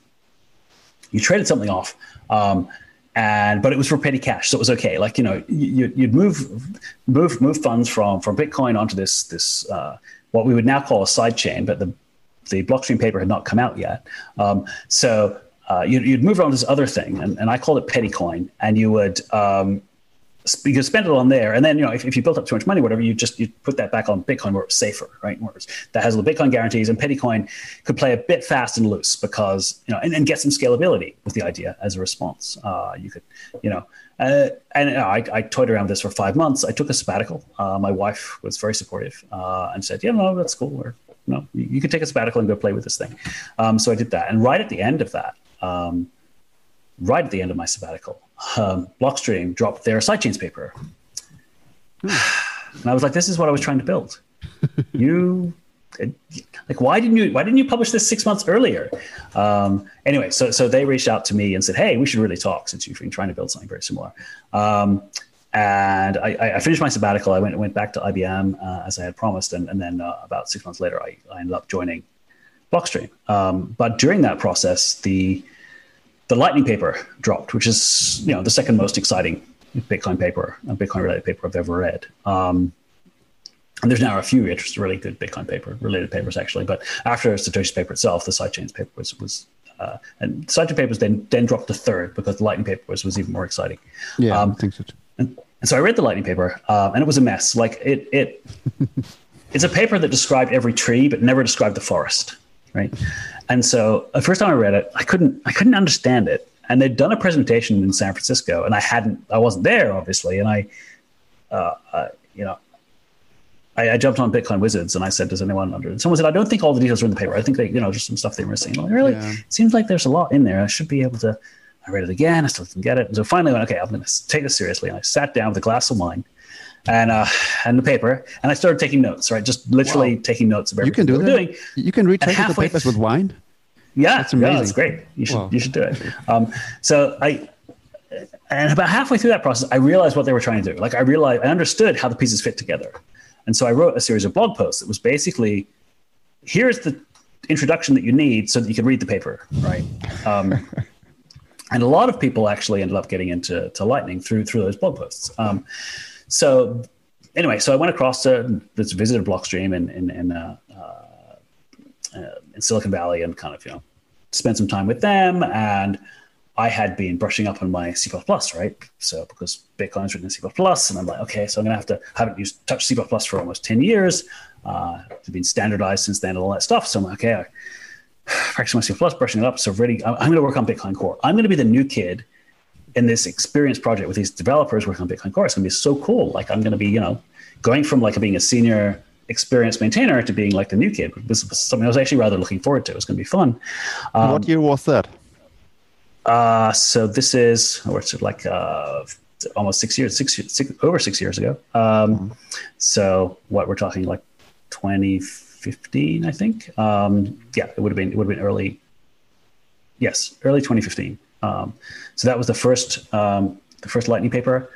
you traded something off um, and but it was for petty cash so it was okay like you know you, you'd move move move funds from from Bitcoin onto this this uh, what we would now call a side chain but the the blockchain paper had not come out yet. Um, so uh, you'd, you'd move on to this other thing, and, and I called it petty coin, and you would um, you could spend it on there, and then you know if, if you built up too much money, whatever, you just you put that back on Bitcoin where it's safer, right? Where it's, that has the Bitcoin guarantees, and petty coin could play a bit fast and loose because you know and, and get some scalability with the idea as a response. Uh, you could you know. Uh, and you know, I, I toyed around with this for five months. I took a sabbatical. Uh, my wife was very supportive uh, and said, "Yeah, no, that's cool. Or no, you, you could take a sabbatical and go play with this thing. Um, so I did that. And right at the end of that, um, right at the end of my sabbatical, um, Blockstream dropped their sidechains paper. and I was like, this is what I was trying to build. you like why didn't you why didn't you publish this six months earlier um, anyway so so they reached out to me and said hey we should really talk since you've been trying to build something very similar um, and I, I, finished my sabbatical. I went went back to IBM uh, as I had promised, and, and then uh, about six months later, I, I ended up joining Blockstream. Um, but during that process, the the Lightning paper dropped, which is you know the second most exciting Bitcoin paper, a Bitcoin related paper I've ever read. Um, and there's now a few really good Bitcoin paper related papers actually. But after Satoshi's paper itself, the sidechains paper was was uh, and sidechain papers then then dropped to third because the Lightning paper was, was even more exciting. yeah, um, I think so too. And, and so I read the lightning paper, um, and it was a mess. Like it, it, it's a paper that described every tree, but never described the forest, right? And so the first time I read it, I couldn't, I couldn't understand it. And they'd done a presentation in San Francisco, and I hadn't, I wasn't there, obviously. And I, uh, you know, I, I, jumped on Bitcoin Wizards and I said, "Does anyone under?" And someone said, "I don't think all the details are in the paper. I think they, you know, just some stuff they're missing." And like, really, Yeah. it seems like there's a lot in there. I should be able to. I read it again. I still didn't get it. And so finally, I went, okay, I'm going to take this seriously. And I sat down with a glass of wine and uh, and the paper, and I started taking notes. Right, just literally taking notes of You can do we that. doing. You can read And technical halfway papers th- with wine. Yeah, That's yeah, amazing. that's great. You should Wow. you should do it. Um, so I, and about halfway through that process, I realized what they were trying to do. Like I realized, I understood how the pieces fit together, and so I wrote a series of blog posts that was basically, here's the introduction that you need so that you can read the paper, right? Um, and a lot of people actually ended up getting into to Lightning through through those blog posts. Um, so anyway, so I went across to this visited Blockstream in in, in uh, uh, in Silicon Valley and kind of you know spent some time with them and I had been brushing up on my C++, right? So because Bitcoin's written in C++, and I'm like, okay, so I'm gonna have to haven't used touched C++ for almost 10 years. Uh, it's been standardized since then and all that stuff. So I'm like, okay, I practice my C++, brushing it up. So really, I'm, I'm gonna work on Bitcoin Core. I'm gonna be the new kid in this experience project with these developers working on Bitcoin Core. It's gonna be so cool. Like I'm gonna be, you know, going from like being a senior experienced maintainer to being like the new kid was was something I was actually rather looking forward to. It was going to be fun. Um, what year was that? Uh, so this is, or it's like uh, almost six years, six, six over six years ago. Um, So what we're talking like 2015, I think. Um, yeah, it would have been it would have been early. Yes, early 2015. Um, so that was the first um, the first Lightning paper.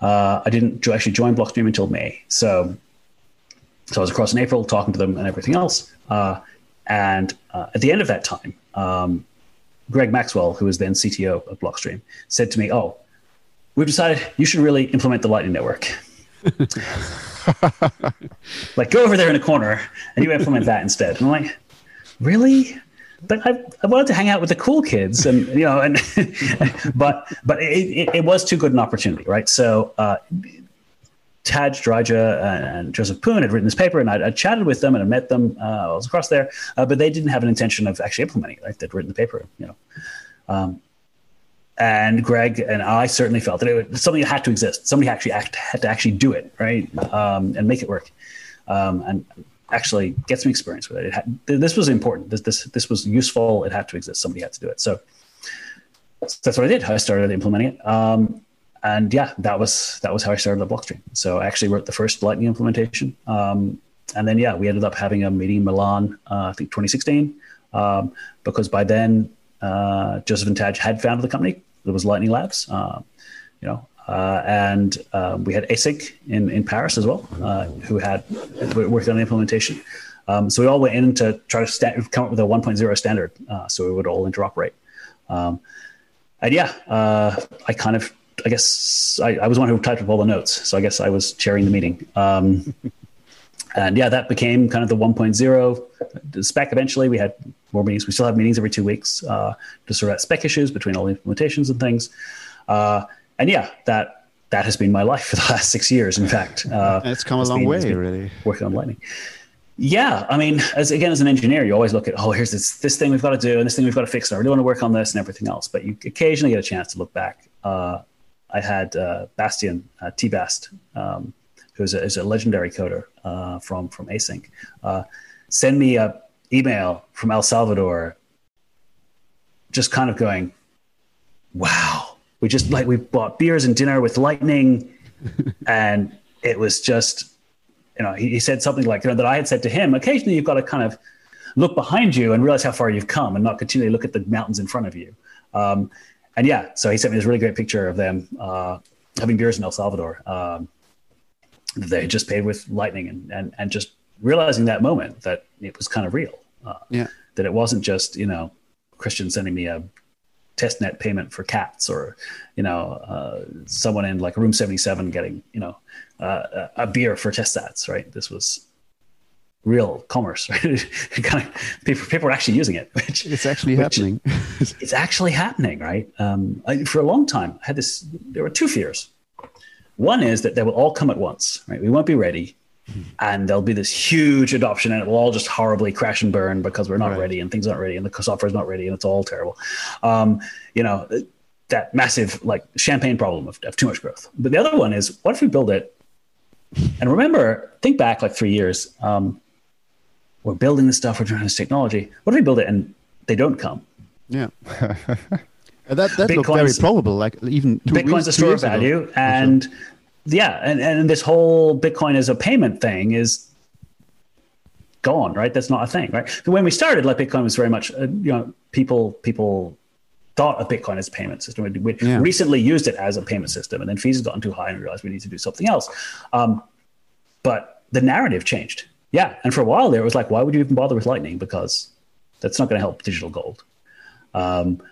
Uh, I didn't actually join Blockstream until May. So so I was across in April talking to them and everything else. Uh, and uh, at the end of that time, um, Greg Maxwell, who was then CTO of Blockstream, said to me, "Oh, we've decided you should really implement the Lightning Network. like, go over there in a corner and you implement that instead." And I'm like, "Really? But I, I wanted to hang out with the cool kids, and you know, and but but it, it, it, was too good an opportunity, right? So. Uh, Tadge Dryja and Joseph Poon had written this paper, and I'd, I'd chatted with them and I met them. Uh, I was across there, uh, but they didn't have an intention of actually implementing it. Right? They'd written the paper, you know. Um, and Greg and I certainly felt that it was something that had to exist. Somebody actually act, had to actually do it, right, um, and make it work. Um, and actually get some experience with it. it this was important. This, this, this was useful. It had to exist. Somebody had to do it. So, so that's what I did. I started implementing it. Um, and yeah, that was, that was how I started at Blockstream. So I actually wrote the first Lightning implementation. Um, and then, yeah, we ended up having a meeting in Milan, uh, I think 2016, um, because by then, uh, Joseph and Tadge had founded the company. It was Lightning Labs. Uh, you know, uh, and um, we had ACINQ in, in Paris as well, uh, who had worked on the implementation. Um, so we all went in to try to sta- come up with a 1.0 standard, uh, so we would all interoperate. Um, and yeah, uh, I kind of, I guess, I, I, was one who typed up all the notes, so I guess I was chairing the meeting. Um, and yeah, that became kind of the 1.0 spec. Eventually, we had more meetings. We still have meetings every two weeks uh, to sort out spec issues between all the implementations and things. And yeah, that that has been my life for the last six years. In fact, uh, it's come a long been, way, really. Working on Lightning. Yeah, I mean, as again as an engineer, you always look at oh, here's this this thing we've got to do, and this thing we've got to fix, and I really want to work on this and everything else. But you occasionally get a chance to look back. Uh, I had uh, Bastien uh, T Bast, um, who's a, is a legendary coder uh, from from ACINQ, uh, send me a email from El Salvador, just kind of going, wow we just like we bought beers and dinner with Lightning, and it was just, you know, he, he said something like you know that I had said to him. Occasionally, you've got to kind of look behind you and realize how far you've come, and not continually look at the mountains in front of you. Um, and yeah, so he sent me this really great picture of them uh, having beers in El Salvador. Um, that they had just paid with Lightning, and, and and just realizing that moment that it was kind of real. Uh, yeah. That it wasn't just you know Christian sending me a testnet payment for cats or you know uh, someone in like room 77 getting you know uh, a beer for test stats right? This was real commerce right? Kind of people, people are actually using it which it's actually which, happening. it's actually happening right? Um, I, for a long time i had this there were two fears. One is that they will all come at once right? We won't be ready and there'll be this huge adoption and it will all just horribly crash and burn because we're not right. ready and things aren't ready and the software is not ready and it's all terrible. Um, you know that massive like champagne problem of, of, too much growth. But the other one is what if we build it? And remember think back like three years um, we're building this stuff we're trying this technology. What if we build it and they don't come? Yeah. That that looked very probable like even bitcoin's a store of value ago. and sure yeah, and, and this whole Bitcoin as a payment thing is gone, right? That's not a thing, right? When we started, like Bitcoin was very much, uh, you know, people people thought of Bitcoin as a payment system. We yeah. recently used it as a payment system, and then fees had gotten too high, and we realized we need to do something else. Um, but the narrative changed. Yeah, and for a while there, it was like, why would you even bother with Lightning? Because that's not going to help digital gold. Um,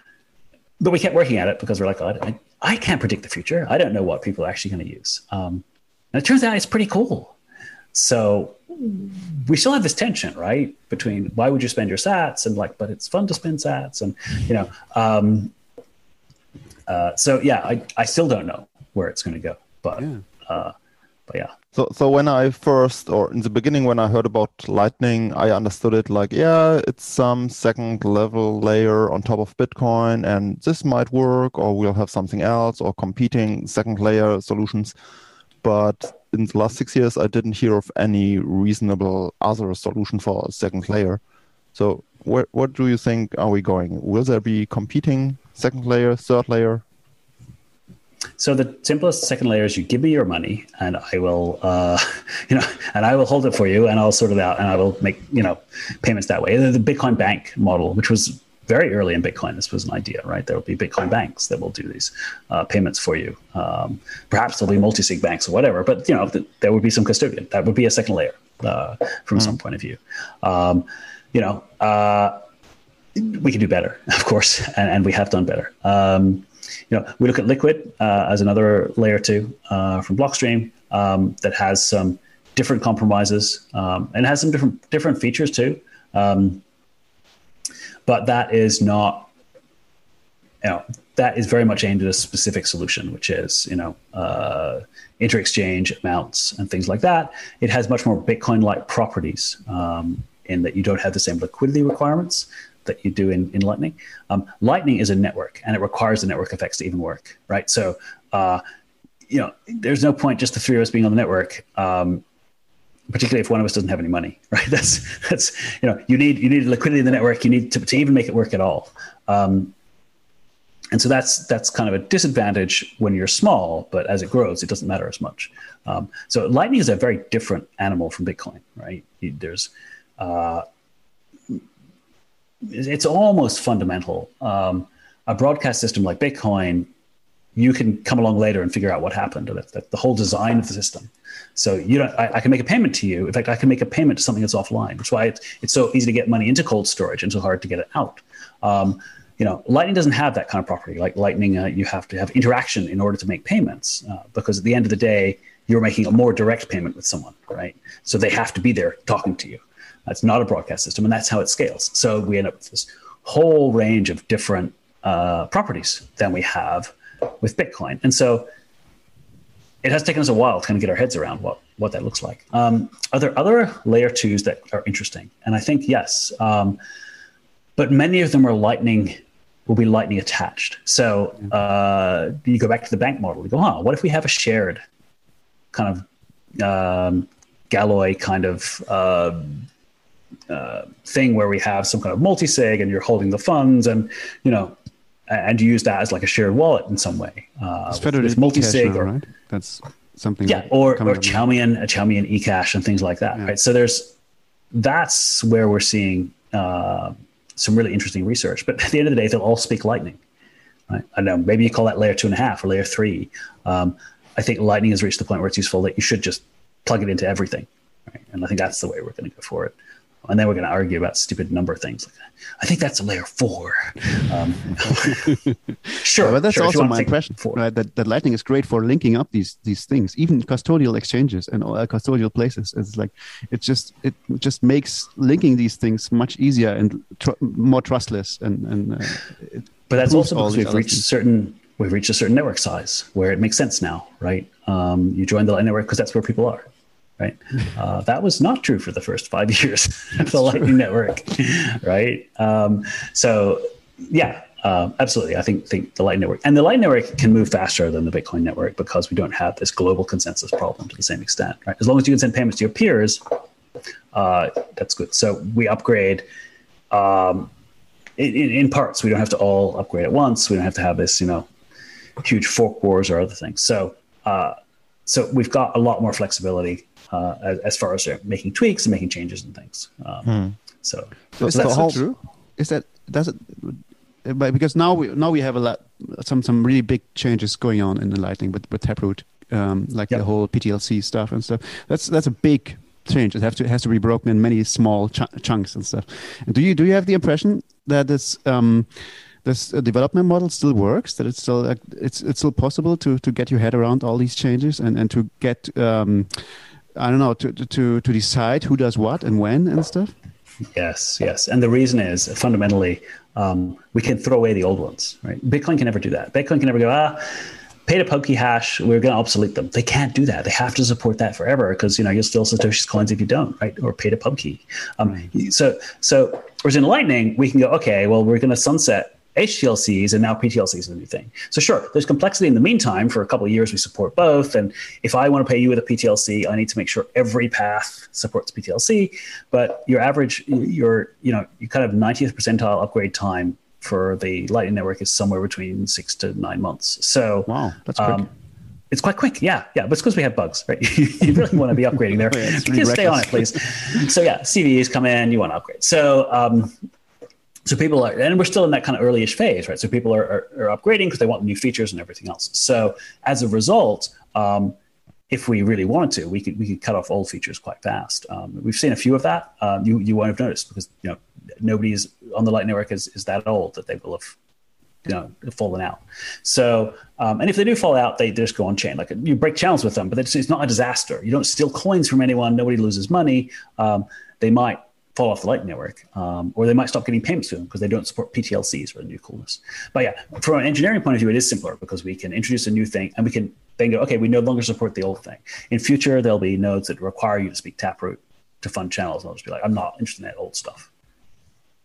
but we kept working at it because we're like, oh, I, I can't predict the future. I don't know what people are actually going to use. Um, and it turns out it's pretty cool. So we still have this tension, right? Between why would you spend your sats and like, but it's fun to spend sats and, you know, um, uh, so yeah, I, I still don't know where it's going to go, but, yeah. Uh, but yeah. So, so when I first, or in the beginning, when I heard about Lightning, I understood it like, yeah, it's some second level layer on top of Bitcoin, and this might work, or we'll have something else, or competing second layer solutions. But in the last six years, I didn't hear of any reasonable other solution for a second layer. So, where, what do you think are we going? Will there be competing second layer, third layer? So the simplest second layer is you give me your money and I will, uh, you know, and I will hold it for you and I'll sort it out and I will make, you know, payments that way. The Bitcoin bank model, which was very early in Bitcoin, this was an idea, right? There will be Bitcoin banks that will do these uh, payments for you. Um, perhaps there'll be multi-sig banks or whatever, but you know, th- there would be some custodian. That would be a second layer uh, from mm. some point of view. Um, you know, uh, we can do better, of course, and, and we have done better. Um, you know, we look at Liquid uh, as another layer two uh, from Blockstream um, that has some different compromises um, and has some different different features too. Um, but that is not, you know, that is very much aimed at a specific solution, which is, you know, uh, inter-exchange amounts and things like that. It has much more Bitcoin-like properties um, in that you don't have the same liquidity requirements that you do in, in Lightning. Um, Lightning is a network, and it requires the network effects to even work, right? So, uh, you know, there's no point just the three of us being on the network. Um, particularly if one of us doesn't have any money, right? That's that's you know you need you need liquidity in the network. You need to, to even make it work at all. Um, and so that's that's kind of a disadvantage when you're small, but as it grows, it doesn't matter as much. Um, so Lightning is a very different animal from Bitcoin, right? There's uh, it's almost fundamental. Um, a broadcast system like Bitcoin, you can come along later and figure out what happened. The whole design of the system. So you don't, I, I, can make a payment to you. In fact, I can make a payment to something that's offline. That's why it's, it's so easy to get money into cold storage and so hard to get it out. Um, you know, Lightning doesn't have that kind of property. Like Lightning, uh, you have to have interaction in order to make payments uh, because at the end of the day, you're making a more direct payment with someone, right? So they have to be there talking to you. That's not a broadcast system, and that's how it scales. So we end up with this whole range of different uh, properties than we have with Bitcoin. And so it has taken us a while to kind of get our heads around what, what that looks like. Um, are there other layer twos that are interesting? And I think yes, um, but many of them are lightning will be lightning attached. So uh, you go back to the bank model. You go, huh? What if we have a shared kind of um, Galois kind of uh, uh, thing where we have some kind of multi-sig and you're holding the funds and you know and you use that as like a shared wallet in some way. Uh, it's multi-sig or right? that's something. Yeah, or or Chaumian, a Chaumian eCash and things like that. Yeah. Right. So there's that's where we're seeing uh, some really interesting research. But at the end of the day, they'll all speak Lightning. Right? I know maybe you call that layer two and a half or layer three. Um, I think Lightning has reached the point where it's useful that you should just plug it into everything. Right? And I think that's the way we're going to go for it. And then we're going to argue about stupid number things. I think that's a layer four. Um, sure, yeah, but that's sure, also my impression. Right? That, that Lightning is great for linking up these these things, even custodial exchanges and uh, custodial places. It's like it just it just makes linking these things much easier and tr- more trustless. And and uh, but that's also because we've reached things. certain we've reached a certain network size where it makes sense now, right? Um, you join the Lightning network because that's where people are right? Uh, that was not true for the first five years of the Lightning Network, right? Um, so, yeah, uh, absolutely. I think think the Lightning Network and the Lightning Network can move faster than the Bitcoin network because we don't have this global consensus problem to the same extent, right? As long as you can send payments to your peers, uh, that's good. So we upgrade. Um, in, in, parts, we don't have to all upgrade at once. We don't have to have this, you know, huge fork wars or other things. So, uh, so we've got a lot more flexibility uh, as, as, far as making tweaks and making changes and things. Um, hmm. So, so, is that so true? Is that does it? But because now we now we have a lot some some really big changes going on in the Lightning with with Taproot, um, like yep. the whole PTLC stuff and stuff. That's that's a big change. It have to it has to be broken in many small ch- chunks and stuff. And do you do you have the impression that this um, this uh, development model still works? That it's still uh, it's it's still possible to to get your head around all these changes and and to get um, I don't know to to to decide who does what and when and stuff. Yes, yes, and the reason is fundamentally um, we can throw away the old ones. Right? Bitcoin can never do that. Bitcoin can never go ah. Pay to PubKey hash, we're going to obsolete them. They can't do that. They have to support that forever because you know you'll steal Satoshi's coins if you don't, right? Or pay to PubKey. Um, right. So, so whereas in Lightning, we can go, okay, well, we're going to sunset HTLCs and now PTLCs is a new thing. So sure, there's complexity in the meantime. For a couple of years, we support both. And if I want to pay you with a PTLC, I need to make sure every path supports PTLC. But your average, your you know, you kind of 90th percentile upgrade time for the Lightning Network is somewhere between six to nine months. So wow, that's quick. Um, it's quite quick, yeah, yeah. But it's because we have bugs, right? you really want to be upgrading there. yeah, really stay on it, please. So yeah, CVEs come in, you want to upgrade. So um, so people are and we're still in that kind of earlyish phase right? So people are, are, are upgrading because they want new features and everything else. So as a result um, if we really wanted to we could we could cut off old features quite fast. Um, we've seen a few of that. Um, you you won't have noticed because you know nobody's on the light network is, is that old that they will have you know fallen out. So um, and if they do fall out they just go on chain. Like you break channels with them but it's, it's not a disaster. You don't steal coins from anyone. Nobody loses money. Um, they might fall off the Lightning Network, um, or they might stop getting payments to them because they don't support PTLCs or the new coolness. But yeah, from an engineering point of view, it is simpler because we can introduce a new thing and we can then go, okay, we no longer support the old thing. In future, there'll be nodes that require you to speak Taproot to fund channels. And I'll just be like, I'm not interested in that old stuff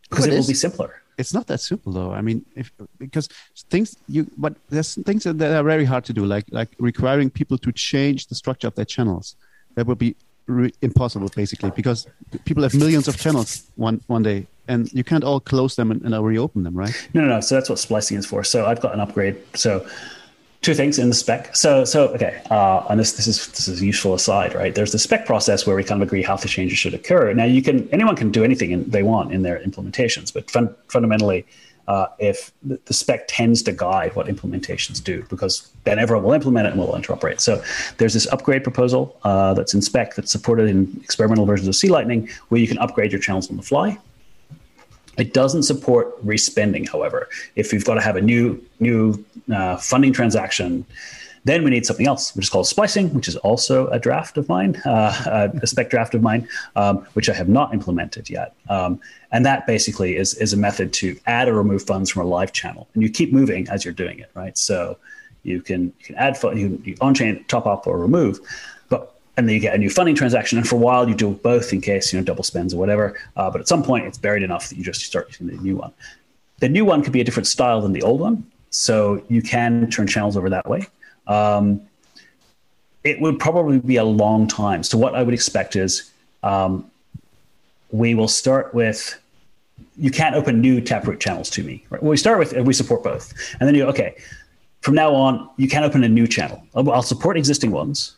because But it will be simpler. it's not that simple though. I mean, if because things you but there's things that are very hard to do, like like requiring people to change the structure of their channels. That would be re- impossible, basically, because people have millions of channels one one day, and you can't all close them and, and reopen them, right? No, no, no. So that's what splicing is for. So I've got an upgrade. So two things in the spec. So so okay, uh, and this this is this is useful aside, right? There's the spec process where we kind of agree how the changes should occur. Now you can anyone can do anything in, they want in their implementations, but fun, fundamentally. Uh, if the, spec tends to guide what implementations do, because then everyone will implement it and will interoperate. So there's this upgrade proposal uh, that's in spec that's supported in experimental versions of C Lightning, where you can upgrade your channels on the fly. It doesn't support respending, however. If you've got to have a new new uh, funding transaction, then we need something else, which is called splicing, which is also a draft of mine, uh, a spec draft of mine, um, which I have not implemented yet. Um, and that basically is is a method to add or remove funds from a live channel, and you keep moving as you're doing it, right? So you can you can add fun, you, you on chain top up or remove, but and then you get a new funding transaction. And for a while, you do both in case you know double spends or whatever. Uh, but at some point, it's buried enough that you just start using the new one. The new one could be a different style than the old one, so you can turn channels over that way. Um, it would probably be a long time. So what I would expect is um, we will start with. You can't open new Taproot channels to me. Right? Well, we start with we support both, and then you go, okay. From now on, you can't open a new channel. I'll support existing ones,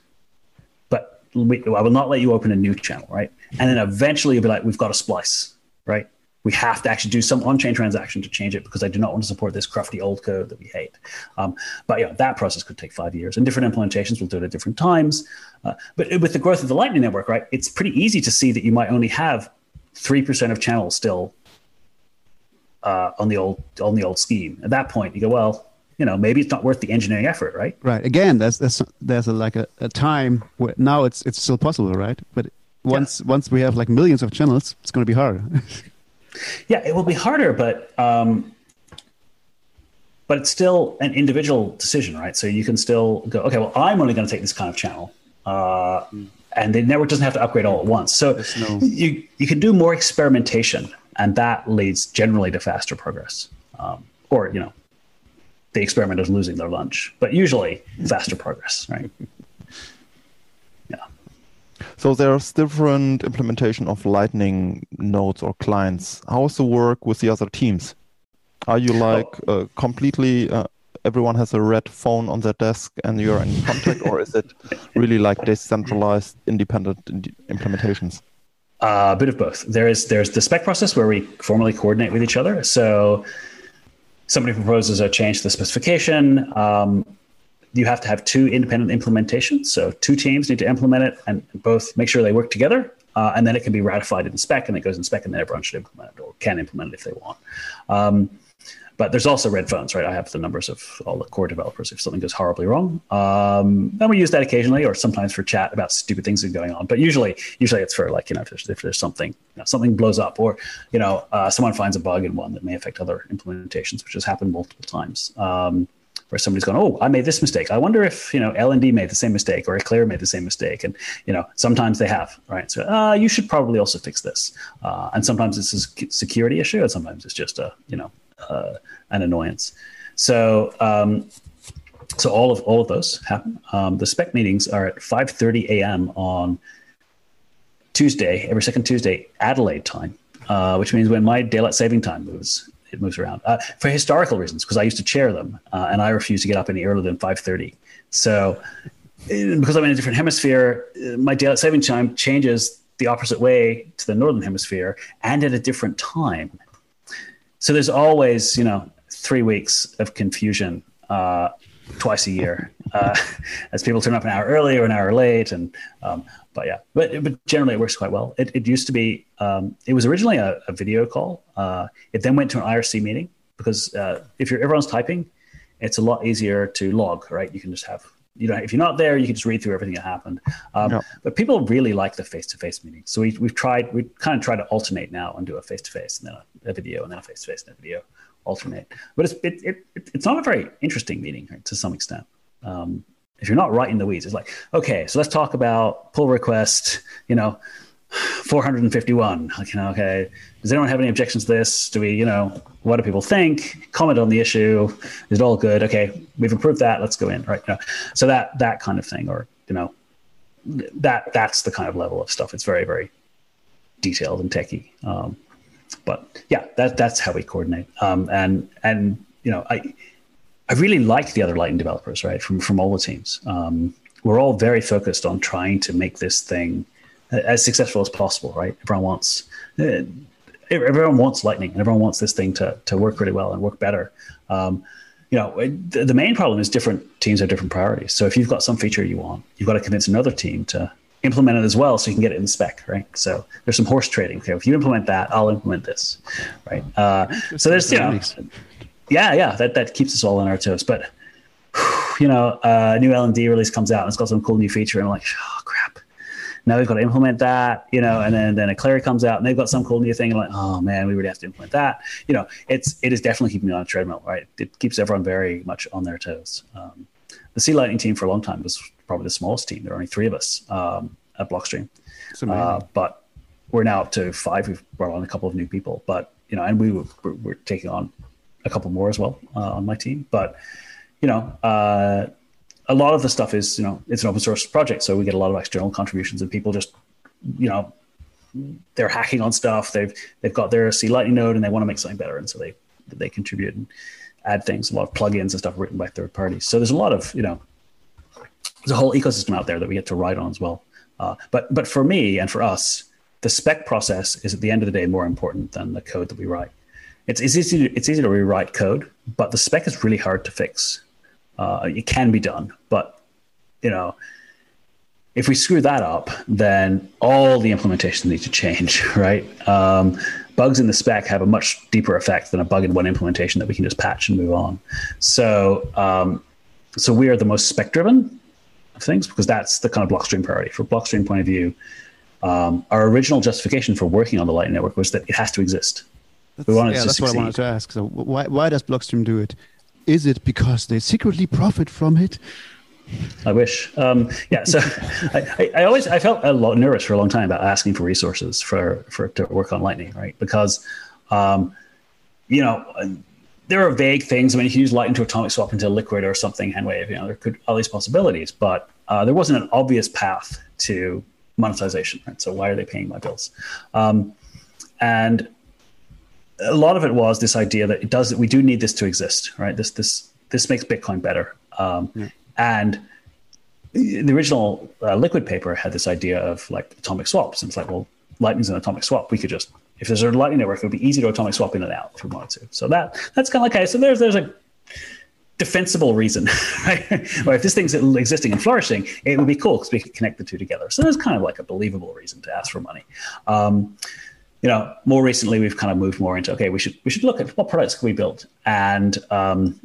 but we, I will not let you open a new channel, right? And then eventually you'll be like, we've got a splice, right? We have to actually do some on-chain transaction to change it because I do not want to support this crufty old code that we hate. Um, but yeah, that process could take five years, and different implementations will do it at different times. Uh, but with the growth of the Lightning Network, right, it's pretty easy to see that you might only have three percent of channels still uh, on the old on the old scheme. At that point, you go, well, you know, maybe it's not worth the engineering effort, right? Right. Again, there's there's there's a, like a, a time where now it's it's still possible, right? But once once we have like millions of channels, it's going to be hard. Yeah, it will be harder, but um, but it's still an individual decision, right? So you can still go, okay, well, I'm only going to take this kind of channel, uh, and the network doesn't have to upgrade all at once. So no- you you can do more experimentation, and that leads generally to faster progress, um, or you know, the experimenters losing their lunch, but usually faster progress, right? So there's different implementation of Lightning nodes or clients. How's the work with the other teams? Are you like uh, completely uh, everyone has a red phone on their desk and you're in contact, or is it really like decentralized, independent ind- implementations? Uh, a bit of both. There is there's the spec process where we formally coordinate with each other. So somebody proposes a change to the specification. Um, you have to have two independent implementations. So two teams need to implement it and both make sure they work together. Uh, and then it can be ratified in spec, and it goes in spec, and then everyone should implement it or can implement it if they want. Um, but there's also red phones, right? I have the numbers of all the core developers if something goes horribly wrong. Um, and we use that occasionally, or sometimes for chat about stupid things that are going on. But usually, usually it's for like you know if there's, if there's something you know, something blows up, or you know uh, someone finds a bug in one that may affect other implementations, which has happened multiple times. Um, where somebody's going, oh, I made this mistake. I wonder if you know LND made the same mistake or Eclair made the same mistake, and you know sometimes they have, right? So uh, you should probably also fix this. Uh, and sometimes it's a security issue, and sometimes it's just a you know uh, an annoyance. So um, so all of all of those happen. Um, the spec meetings are at 5:30 a.m. on Tuesday, every second Tuesday, Adelaide time, uh, which means when my daylight saving time moves, it moves around uh, for historical reasons because I used to chair them, uh, and I refuse to get up any earlier than 5:30. So eh, because I'm in a different hemisphere, uh, my daylight saving time changes the opposite way to the northern hemisphere and at a different time. So there's always, you know, three weeks of confusion uh, twice a year uh, as people turn up an hour early or an hour late. And um, but yeah, but but generally it works quite well. It, it used to be um, it was originally a, a video call. Uh, it then went to an IRC meeting because uh, if you're everyone's typing, it's a lot easier to log. Right, you can just have you know, if you're not there, you can just read through everything that happened. Um, Yeah. But people really like the face-to-face meetings, so we, we've tried. We kind of try to alternate now and do a face-to-face and then a, a video and then a face-to-face and a video, alternate. But it's it, it, it, it's not a very interesting meeting right, to some extent. Um, if you're not right in the weeds, it's like, okay, so let's talk about pull request. You know, 451. Like, okay, does anyone have any objections to this? Do we, you know, what do people think? Comment on the issue. Is it all good? Okay, we've approved that. Let's go in, right? You know, so that that kind of thing, or you know, that that's the kind of level of stuff. It's very very detailed and techy. Um, but yeah, that that's how we coordinate. Um, and and you know, I I really like the other Lightning developers, right? From from all the teams. Um, we're all very focused on trying to make this thing as successful as possible, right? Everyone wants uh, everyone wants Lightning, and everyone wants this thing to to work really well and work better. Um, you know, the, the main problem is different teams have different priorities. So if you've got some feature you want, you've got to convince another team to implement it as well, so you can get it in spec, right? So there's some horse trading. Okay, if you implement that, I'll implement this, right? Uh, so there's you know. Yeah, yeah, that that keeps us all on our toes. But you know, uh, a new LND release comes out and it's got some cool new feature, and I'm like, oh crap. Now we've got to implement that, you know, and then then Eclair comes out and they've got some cool new thing, and like, oh man, we really have to implement that. You know, it's it is definitely keeping me on a treadmill, right? It keeps everyone very much on their toes. Um, the C Lightning team for a long time was probably the smallest team. There were only three of us um, at Blockstream. Uh, but we're now up to five. We've brought on a couple of new people, but you know, and we were, we're, we're taking on a couple more as well uh, on my team. But you know, uh, a lot of the stuff is you know it's an open source project, so we get a lot of external contributions and people just you know they're hacking on stuff. They've they've got their C Lightning node and they want to make something better, and so they they contribute and add things. A lot of plugins and stuff written by third parties. So there's a lot of you know there's a whole ecosystem out there that we get to ride on as well. Uh, but but for me and for us, the spec process is at the end of the day more important than the code that we write. It's, it's easy to, it's easy to rewrite code, but the spec is really hard to fix. Uh, it can be done, but you know, if we screw that up, then all the implementations need to change, right? Um, bugs in the spec have a much deeper effect than a bug in one implementation that we can just patch and move on. So, um, so we are the most spec driven of things because that's the kind of Blockstream priority. For Blockstream point of view, um, our original justification for working on the Light Network was that it has to exist. That's, we wanted yeah, to that's what I wanted to ask. So why why does Blockstream do it? Is it because they secretly profit from it? I wish. Um, yeah. So I, I, I always I felt a lot nervous for a long time about asking for resources for for to work on Lightning, right? Because um, you know there are vague things. I mean, you can use Lightning to atomic swap into Liquid or something, Handwave. You know, there could all these possibilities, but uh, there wasn't an obvious path to monetization. Right? So why are they paying my bills? Um, and a lot of it was this idea that it does we do need this to exist, right? This this this makes Bitcoin better. Um, And the original uh, Liquid paper had this idea of like atomic swaps, and it's like, well, Lightning's an atomic swap. We could just if there's a Lightning network, it would be easy to atomic swap in and out if we wanted to. So that that's kind of like, okay. So there's there's a defensible reason, right? or if this thing's existing and flourishing, it would be cool because we could connect the two together. So there's kind of like a believable reason to ask for money. Um, you know, more recently we've kind of moved more into okay, we should we should look at what products can we build, and um,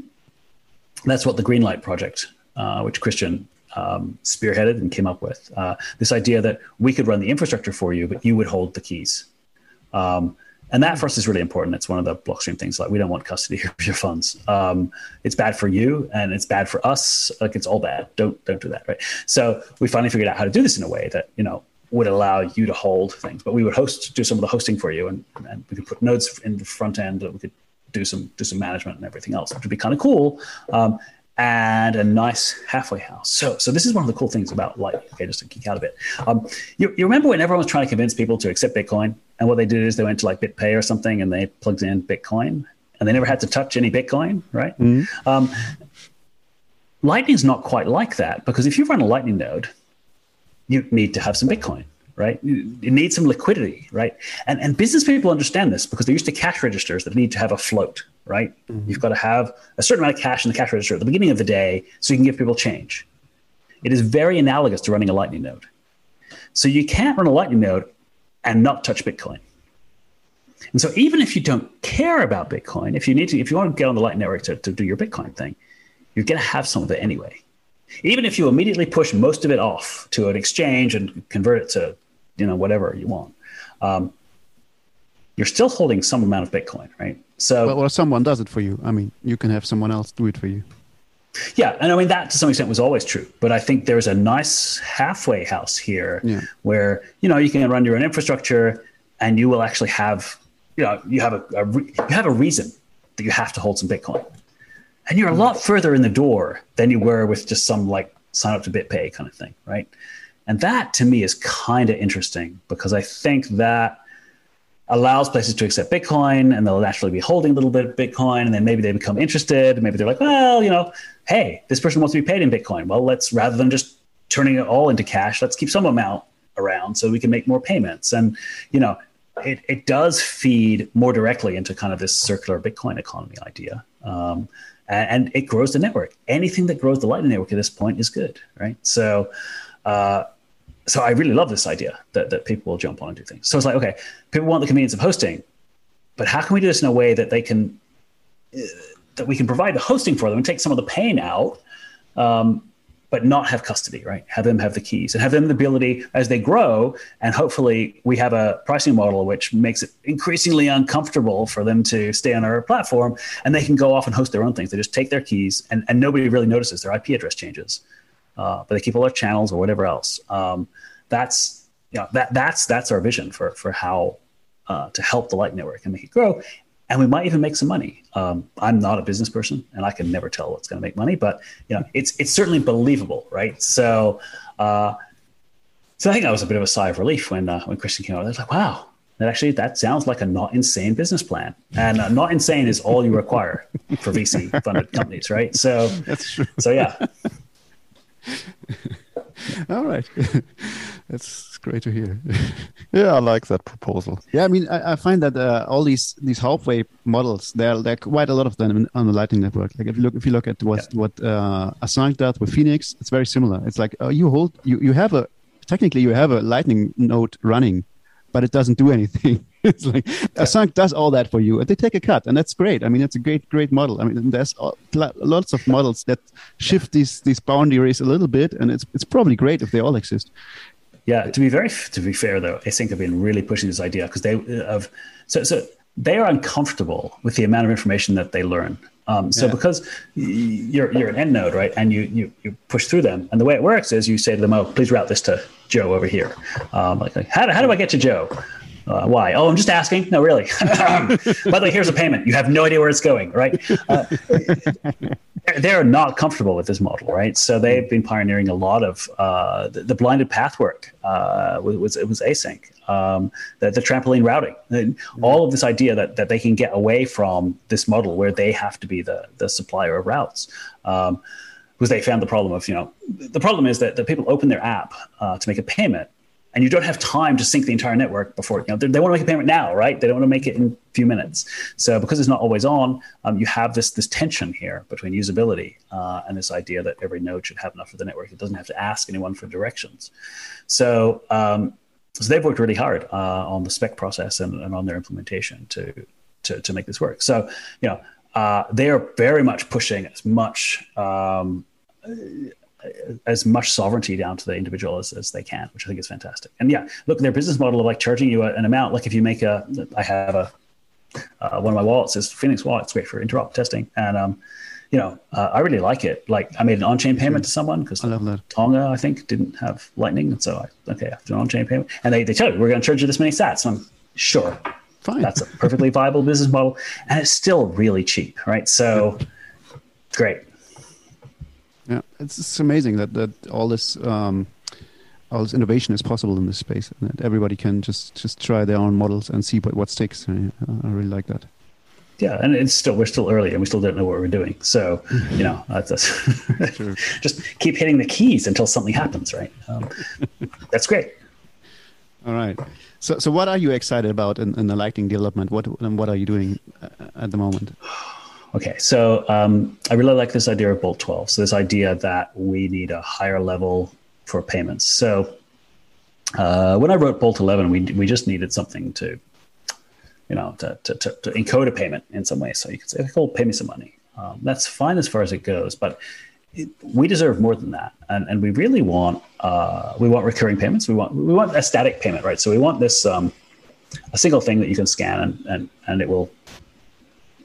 that's what the Greenlight project, uh, which Christian um, spearheaded and came up with. Uh, this idea that we could run the infrastructure for you, but you would hold the keys. Um, and that for us is really important. It's one of the blockstream things. Like we don't want custody of your funds. Um, it's bad for you, and it's bad for us. Like it's all bad. Don't don't do that, right? So we finally figured out how to do this in a way that you know would allow you to hold things, but we would host do some of the hosting for you, and, and we could put nodes in the front end that we could do some do some management and everything else, which would be kind of cool. Um, and a nice halfway house. So, so this is one of the cool things about Lightning. Okay, just to geek out a bit. Um, you, you remember when everyone was trying to convince people to accept Bitcoin, and what they did is they went to like BitPay or something, and they plugged in Bitcoin, and they never had to touch any Bitcoin, right? Um, Lightning's not quite like that because if you run a Lightning node, you need to have some Bitcoin, right? You, you need some liquidity, right? And and business people understand this because they're used to cash registers that need to have a float, right? Mm-hmm. You've got to have a certain amount of cash in the cash register at the beginning of the day so you can give people change. It is very analogous to running a Lightning node. So you can't run a Lightning node and not touch Bitcoin. And so even if you don't care about Bitcoin, if you need to, if you want to get on the Lightning network to, to do your Bitcoin thing, you're going to have some of it anyway. Even if you immediately push most of it off to an exchange and convert it to, you know, whatever you want, um, you're still holding some amount of Bitcoin, right? So, well, well, someone does it for you. I mean, you can have someone else do it for you. Yeah, and I mean that to some extent was always true, but I think there's a nice halfway house here Yeah. where you know you can run your own infrastructure, and you will actually have you know you have a, a re- you have a reason that you have to hold some Bitcoin, and you're a lot further in the door than you were with just some like sign up to BitPay kind of thing, right? And that to me is kind of interesting because I think that allows places to accept Bitcoin and they'll naturally be holding a little bit of Bitcoin and then maybe they become interested. Maybe they're like, well, you know, hey, this person wants to be paid in Bitcoin. Well, let's rather than just turning it all into cash, let's keep some amount around so we can make more payments. And, you know, it, it does feed more directly into kind of this circular Bitcoin economy idea. Um, and, it grows the network. Anything that grows the Lightning Network at this point is good, right? So, uh, so I really love this idea that, that people will jump on and do things. So it's like, okay, people want the convenience of hosting, but how can we do this in a way that they can uh, that we can provide the hosting for them and take some of the pain out, um, but not have custody, right? Have them have the keys and have them the ability as they grow, and hopefully we have a pricing model which makes it increasingly uncomfortable for them to stay on our platform, and they can go off and host their own things. They just take their keys, and, and nobody really notices their IP address changes uh, but they keep all their channels or whatever else. Um, that's you know, that that's that's our vision for for how uh, to help the Light Network and make it grow. And we might even make some money. Um, I'm not a business person, and I can never tell what's going to make money. But you know, it's it's certainly believable, right? So, uh, so I think that was a bit of a sigh of relief when uh, when Christian came out. I was like, wow, that actually that sounds like a not insane business plan. And uh, not insane is all you require for VC funded companies, right? So That's true. so yeah. All right. That's great to hear. Yeah, I like that proposal. Yeah, I mean, I, I find that uh, all these these halfway models, there there are quite a lot of them on the Lightning Network. Like if you look if you look at what what uh, ACINQ does with Phoenix, it's very similar. It's like uh, you hold you you have a technically you have a Lightning node running, but it doesn't do anything. it's like ACINQ does all that for you, and they take a cut, and that's great. I mean, it's a great great model. I mean, there's all, lots of models that shift these these boundaries a little bit, and it's it's probably great if they all exist. Yeah, to be very to be fair though, ACINQ have been really pushing this idea because they have so so they are uncomfortable with the amount of information that they learn. Um, so Yeah. because you're you're an end node, right, and you, you you push through them, and the way it works is you say to them, "Oh, please route this to Joe over here." Um, like, like, how do, how do I get to Joe? Uh, why? Oh, I'm just asking. No, really. By the way, here's a payment. You have no idea where it's going, right? Uh, they're- not comfortable with this model, right? So they've been pioneering a lot of uh, the, the blinded path work. Was it was ACINQ, um, the, the trampoline routing, all of this idea that that they can get away from this model where they have to be the the supplier of routes. Um, because they found the problem of you know the problem is that, the people open their app uh, to make a payment and you don't have time to sync the entire network before you know they, they want to make a payment now right? They don't want to make it in a few minutes. So because it's not always on um, you have this this tension here between usability uh, and this idea that every node should have enough for the network. It doesn't have to ask anyone for directions. So um, so they've worked really hard uh, on the spec process and, and on their implementation to, to to make this work. So you know uh, they are very much pushing as much um, as much sovereignty down to the individual as, as they can, which I think is fantastic. And yeah, look, their business model of like charging you an amount, like if you make a, I have a, uh, one of my wallets is Phoenix wallet. It's great for interop testing. And, um, you know, uh, I really like it. Like I made an on-chain payment to someone because I love that. Tonga, I think, didn't have lightning. And so I, okay, I have to an on-chain payment. And they, they tell you, we're going to charge you this many sats. And I'm sure. Fine. That's a perfectly viable business model. And it's still really cheap, right? So great. It's, it's amazing that that all this um, all this innovation is possible in this space, and that everybody can just just try their own models and see what what sticks. I, I really like that. Yeah, and it's still we're still early and we still don't know what we're doing. So, you know, that's, that's Sure. just keep hitting the keys until something happens, right? Um, that's great. All right. So so what are you excited about in, in the Lightning development? What and what are you doing uh, at the moment? Okay, so um, I really like this idea of Bolt 12. So this idea that we need a higher level for payments. So uh, when I wrote Bolt 11, we we just needed something to, you know, to, to, to, to encode a payment in some way. So you could say, "Cool, pay me some money." Um, that's fine as far as it goes, but we deserve more than that, and and we really want uh, we want recurring payments. We want we want a static payment, right? So we want this um, a single thing that you can scan and and and it will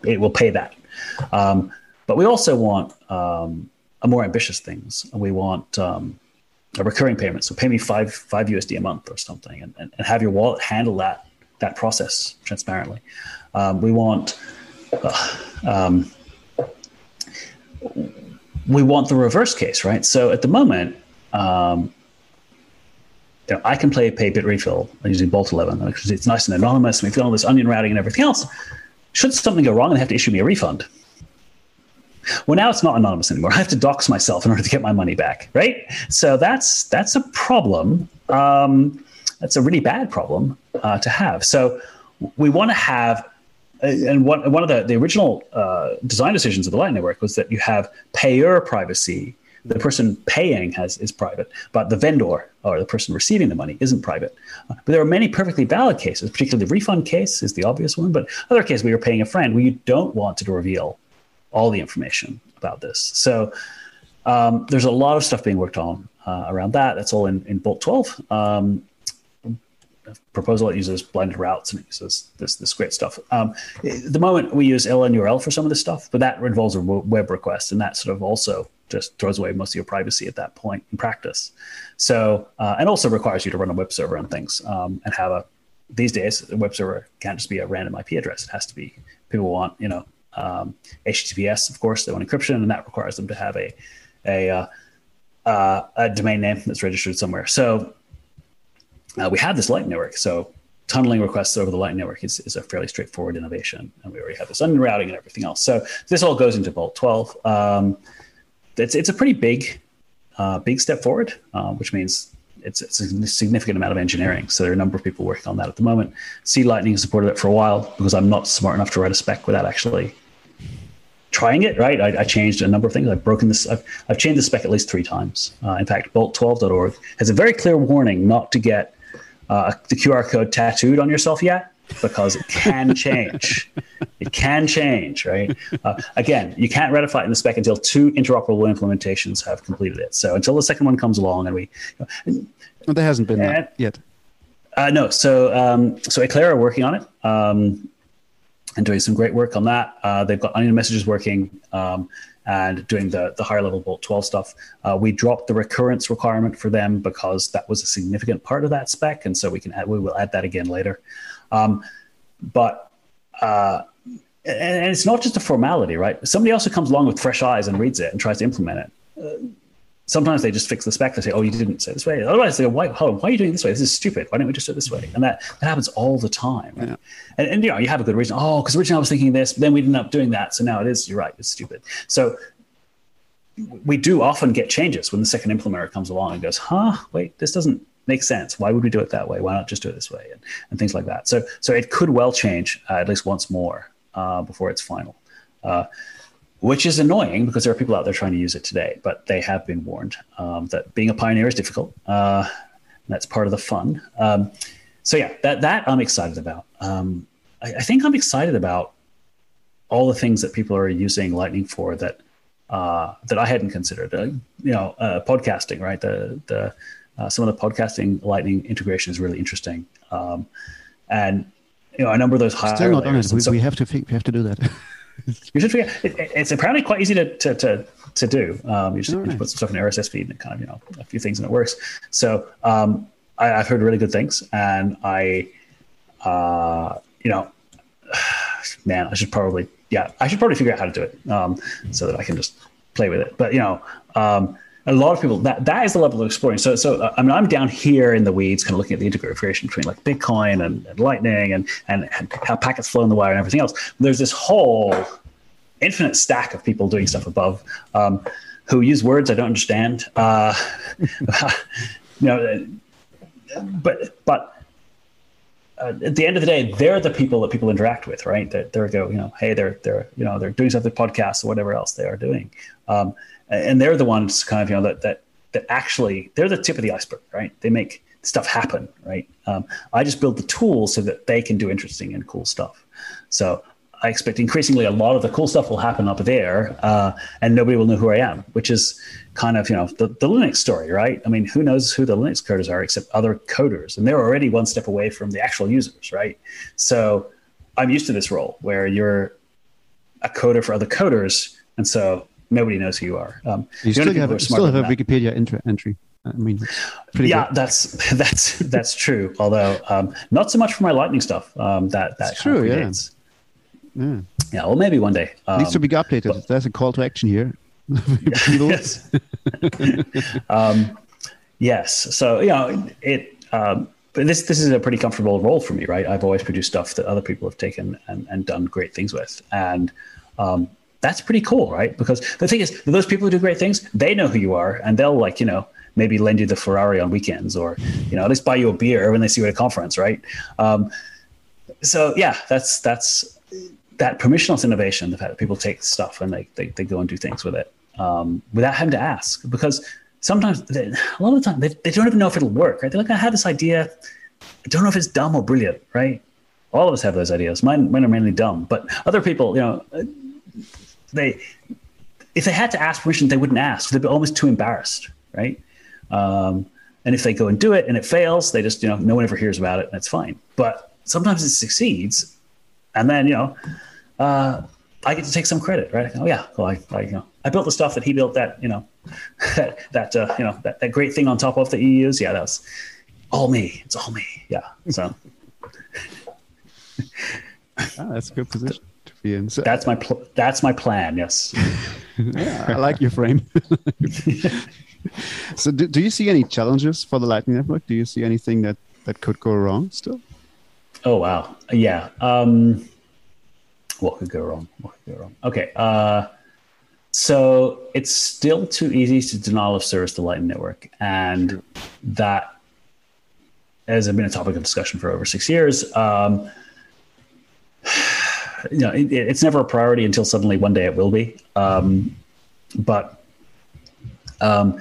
it will pay that. Um, but we also want um, more ambitious things. We want um, a recurring payment. So pay me five five USD a month or something, and, and, and have your wallet handle that that process transparently. Um, we want uh, um, we want the reverse case, right? So at the moment, um, you know, I can play pay Bitrefill using Bolt 11 because it's nice and anonymous. And we've got all this onion routing and everything else. Should something go wrong, and they have to issue me a refund. Well, now it's not anonymous anymore. I have to dox myself in order to get my money back, right? So that's that's a problem. Um, that's a really bad problem uh, to have. So we want to have uh, and one, one of the, the original uh, design decisions of the Lightning Network was that you have payer privacy. The person paying has is private, but the vendor or the person receiving the money isn't private. But there are many perfectly valid cases, particularly the refund case is the obvious one, but other cases where you're paying a friend where you don't want to reveal all the information about this. So um, there's a lot of stuff being worked on uh, around that. That's all in, in Bolt 12. Um, proposal that uses blinded routes and it uses this this great stuff. Um, the moment, we use LNURL for some of this stuff, but that involves a web request, and that sort of also just throws away most of your privacy at that point in practice. So, uh, and also requires you to run a web server and things, um, and have a. These days, a web server can't just be a random IP address. It has to be. People want, you know, um, HTTPS, of course. They want encryption, and that requires them to have a a, uh, uh, a domain name that's registered somewhere. So uh, we have this Light network. So tunneling requests over the Light network is, is a fairly straightforward innovation. And we already have this onion routing and everything else. So this all goes into Bolt 12. Um, it's, it's a pretty big, uh, big step forward, uh, which means it's, it's, a significant amount of engineering. So there are a number of people working on that at the moment. C Lightning supported it for a while because I'm not smart enough to write a spec without actually trying it, right? I, I, changed a number of things. I've broken this. I've, I've changed the spec at least three times. Uh, in fact, bolt12.org has a very clear warning not to get uh, the QR code tattooed on yourself yet because it can change. it can change, right? Uh, again, you can't ratify it in the spec until two interoperable implementations have completed it. So until the second one comes along, and we, well, there hasn't been and, that yet. Uh, no, so um, so Eclair are working on it um, and doing some great work on that. Uh, they've got Onion messages working. Um, and doing the, the higher level Bolt 12 stuff. Uh, we dropped the recurrence requirement for them because that was a significant part of that spec. And so we can add, we will add that again later. Um, but, uh, and, it's not just a formality, right? Somebody else who comes along with fresh eyes and reads it and tries to implement it. Sometimes they just fix the spec. They say, "Oh, you didn't say it this way." Otherwise, they go, "Why? Hold on, why are you doing it this way? This is stupid. Why don't we just do it this way?" And that, that happens all the time. Right? Yeah. And, and, you know, you have a good reason. Oh, because originally I was thinking this, but then we ended up doing that. So now it is. You're right. It's stupid. So we do often get changes when the second implementer comes along and goes, "Huh? Wait, this doesn't." make sense. Why would we do it that way? Why not just do it this way? And, and things like that. So, so it could well change uh, at least once more uh, before it's final. Uh, which is annoying because there are people out there trying to use it today, but they have been warned um, that being a pioneer is difficult. Uh, that's part of the fun. Um, so yeah, that that I'm excited about. Um, I, I, think I'm excited about all the things that people are using Lightning for that uh, that I hadn't considered. Uh, you know, uh, podcasting, right? The the uh, some of the podcasting Lightning integration is really interesting, um, and you know, a number of those higher Still not on it. We, so, we have to think, we have to do that. you should figure it, it's apparently quite easy to to to, to do. Um, you just, you put some stuff in an RSS feed and kind of you know a few things and it works. So um, I, have heard really good things, and I, uh, you know, man, I should probably yeah, I should probably figure out how to do it um, so that I can just play with it. But you know. Um, a lot of people that that is the level of exploring. So, so I mean, I'm down here in the weeds, kind of looking at the integration between like Bitcoin and, and Lightning and, and, and how packets flow in the wire and everything else. There's this whole infinite stack of people doing stuff above um, who use words I don't understand. Uh, you know, but but. Uh, at the end of the day, they're the people that people interact with, right? They're, they're go, you know, hey, they're they're you know they're doing something podcasts or whatever else they are doing. Um, and they're the ones kind of you know that that that actually they're the tip of the iceberg, right? They make stuff happen, right? Um, I just build the tools so that they can do interesting and cool stuff. So I expect increasingly a lot of the cool stuff will happen up there, uh, and nobody will know who I am, which is kind of you know the, the Linux story, right? I mean, who knows who the Linux coders are except other coders, and they're already one step away from the actual users, right? So I'm used to this role where you're a coder for other coders, and so nobody knows who you are. Um, you still have, you still have a Wikipedia entry. I mean, yeah, good. that's that's that's true. Although um, not so much for my Lightning stuff. Um, that that true. Yeah. yeah. Yeah. Well, maybe one day. Um, Needs to be updated. But, There's a call to action here. yes. um, yes. So you know it. Um, but this this is a pretty comfortable role for me, right? I've always produced stuff that other people have taken and, and done great things with, and um, that's pretty cool, right? Because the thing is, those people who do great things, they know who you are, and they'll like you know maybe lend you the Ferrari on weekends or, you know, at least buy you a beer when they see you at a conference, right? Um, so yeah, that's that's that permissionless innovation, the fact that people take stuff and they, they, they go and do things with it um, without having to ask. Because sometimes, they, a lot of the time, they, they don't even know if it'll work, right? They're like, I had this idea. I don't know if it's dumb or brilliant, right? All of us have those ideas. Mine, mine are mainly dumb, but other people, you know, they, if they had to ask permission, they wouldn't ask. They'd be almost too embarrassed, right? Um, and if they go and do it and it fails, they just, you know, no one ever hears about it and it's fine. But sometimes it succeeds. And then, you know, uh, I get to take some credit, right? Oh yeah, well, I, I, you know, I built the stuff that he built that, you know, that, uh, you know, that, that great thing on top of that you use. Yeah, that's all me. It's all me. Yeah. So ah, that's a good position So, that's my, pl- that's my plan. Yes. yeah, I like your frame. So do, do you see any challenges for the lightning network? Do you see anything that that could go wrong still? Oh wow. Yeah um what could go wrong? What could go wrong? Okay uh so it's still too easy to denial of service the lightning network and that has been a topic of discussion for over six years. Um you know it, it's never a priority until suddenly one day it will be um but um,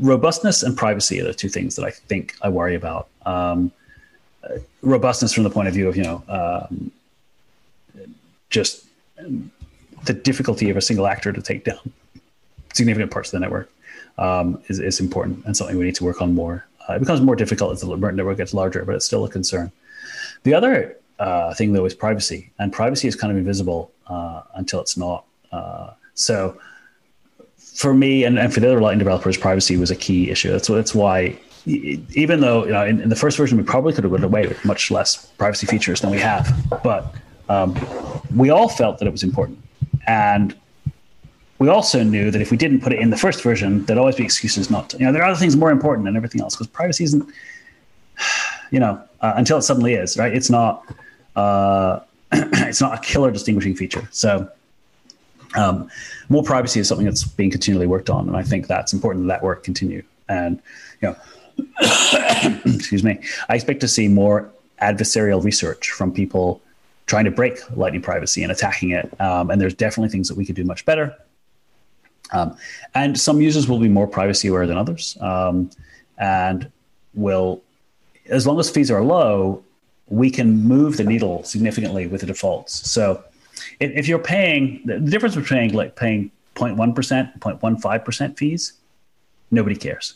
robustness and privacy are the two things that I think I worry about. Um, robustness from the point of view of you know um, just the difficulty of a single actor to take down significant parts of the network um, is, is important and something we need to work on more. Uh, it becomes more difficult as the network gets larger, but it's still a concern. The other uh, thing though is privacy, and privacy is kind of invisible uh, until it's not. Uh, so for me and, and for the other Lightning developers, privacy was a key issue. That's that's why even though you know in, in, the first version we probably could have gotten away with much less privacy features than we have, but um, we all felt that it was important, and we also knew that if we didn't put it in the first version, there'd always be excuses not to. You know, there are other things more important than everything else because privacy isn't, you know, uh, until it suddenly is right. It's not. Uh, it's not a killer distinguishing feature. So um, more privacy is something that's being continually worked on, and I think that's important that that work continue. And you know, excuse me, I expect to see more adversarial research from people trying to break Lightning privacy and attacking it. Um, and there's definitely things that we could do much better. Um, and some users will be more privacy aware than others, um, and will, as long as fees are low, we can move the needle significantly with the defaults. So if, if you're paying the difference between like paying 0.1 percent, 0.15 percent fees, nobody cares.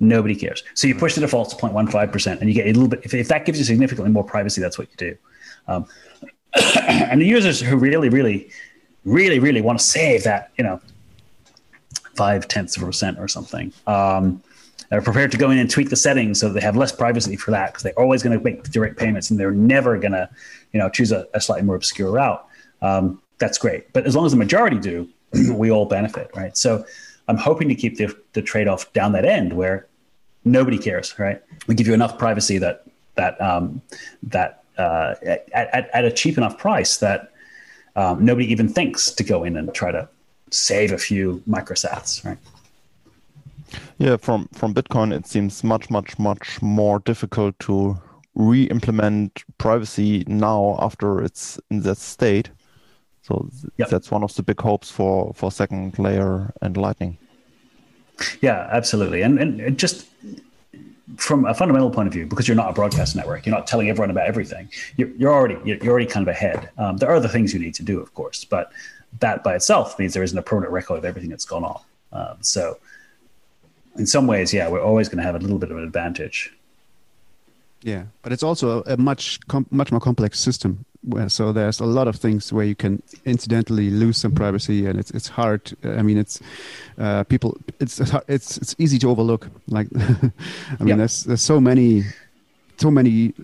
Nobody cares. So you push the defaults to 0.15 percent, and you get a little bit. If, if that gives you significantly more privacy, that's what you do. Um, and the users who really, really, really, really want to save that, you know, five tenths of a percent or something. Um, are prepared to go in and tweak the settings so they have less privacy for that because they're always going to make direct payments and they're never going to, you know, choose a, a slightly more obscure route um, that's great. But as long as the majority do, we all benefit, right? So I'm hoping to keep the, the trade off down that end where nobody cares, right? We give you enough privacy that that um, that uh, at, at, at, a cheap enough price that um, nobody even thinks to go in and try to save a few microsats, right? Yeah, from from Bitcoin, it seems much, much, much more difficult to re-implement privacy now after it's in that state so yep. that's one of the big hopes for for second layer and Lightning. Yeah, absolutely, and and just from a fundamental point of view, because you're not a broadcast network, you're not telling everyone about everything. You're, you're already you're already kind of ahead. Um, there are other things you need to do, of course, but that by itself means there isn't a permanent record of everything that's gone on. Um, so, in some ways, yeah, we're always going to have a little bit of an advantage. Yeah, but it's also a, a much com- much more complex system. Where, so there's a lot of things where you can incidentally lose some privacy, and it's it's hard. I mean, it's uh, people. It's it's it's easy to overlook. Like, I mean, yeah. there's there's so many so many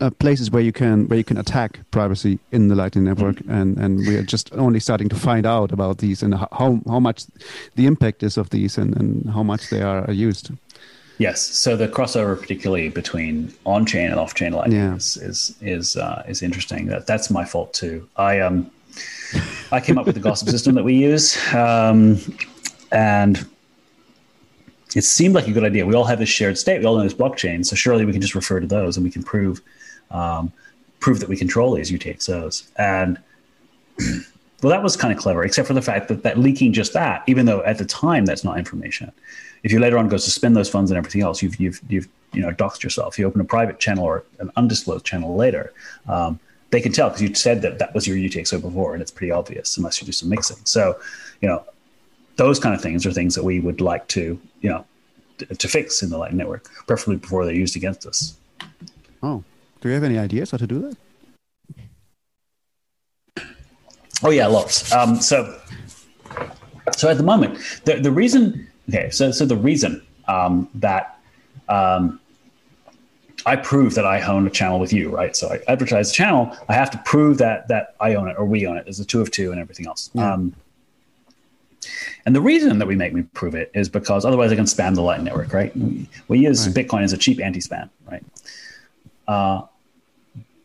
uh, places where you can where you can attack privacy in the Lightning Network, mm-hmm. and and we are just only starting to find out about these and how how much the impact is of these and, and how much they are used. Yes. So the crossover, particularly between on-chain and off-chain lightning, yeah. is is is, uh, is interesting. That that's my fault too. I um I came up with the gossip system that we use, um, and it seemed like a good idea. We all have this shared state. We all know this blockchain, so surely we can just refer to those, and we can prove um, prove that we control these UTXOs. And well, that was kind of clever, except for the fact that that leaking just that, even though at the time that's not information if you later on go suspend those funds and everything else, you've you've you've you know doxed yourself. You open a private channel or an undisclosed channel later. Um, they can tell because you said that that was your UTXO before, and it's pretty obvious unless you do some mixing. So, you know, those kind of things are things that we would like to, you know, to, to fix in the Lightning Network, preferably before they're used against us. Oh, do you have any ideas how to do that? Oh yeah, lots. Um, so, so at the moment, the the reason Okay, so so the reason um, that um, I prove that I own a channel with you, right? So I advertise the channel. I have to prove that that I own it or we own it. There's a two of two and everything else. Yeah. Um, and the reason that we make me prove it is because otherwise I can spam the Lightning Network, right? We, we use right. Bitcoin as a cheap anti-spam, right? Uh,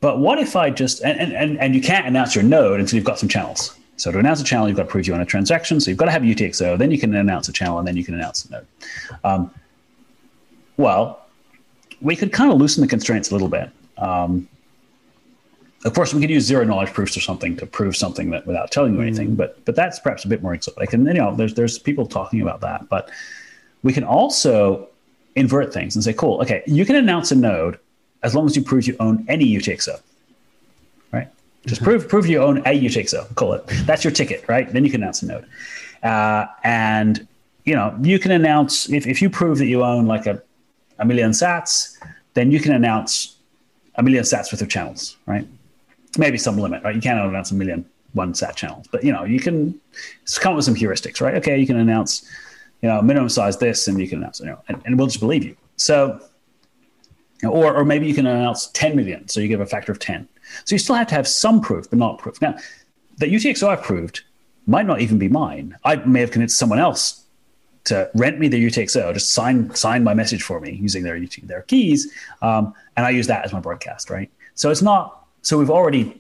but what if I just and, and and you can't announce your node until you've got some channels, so to announce a channel, you've got to prove you own a transaction. So you've got to have UTXO. Then you can announce a channel, and then you can announce a node. Um, well, we could kind of loosen the constraints a little bit. Um, of course, we could use zero knowledge proofs or something to prove something that without telling you anything. Mm. But but that's perhaps a bit more exotic. And you know, there's there's people talking about that. But we can also invert things and say, cool, okay, you can announce a node as long as you prove you own any UTXO. Right? Just prove prove you own a UTXO. Call it. That's your ticket, right? Then you can announce a node. Uh, and you know you can announce if, if you prove that you own like a, a million Sats, then you can announce a million Sats worth of channels, right? Maybe some limit, right? You can't announce a million one Sat channels, but you know you can come up with some heuristics, right? Okay, you can announce you know minimum size this, and you can announce you know, and, and we'll just believe you. So. Or, or maybe you can announce 10 million. So you give a factor of 10 so you still have to have some proof, but not proof. Now, the UTXO I proved might not even be mine. I may have convinced someone else to rent me the UTXO, just sign sign my message for me using their their keys, um, and I use that as my broadcast, right? So it's not. So we've already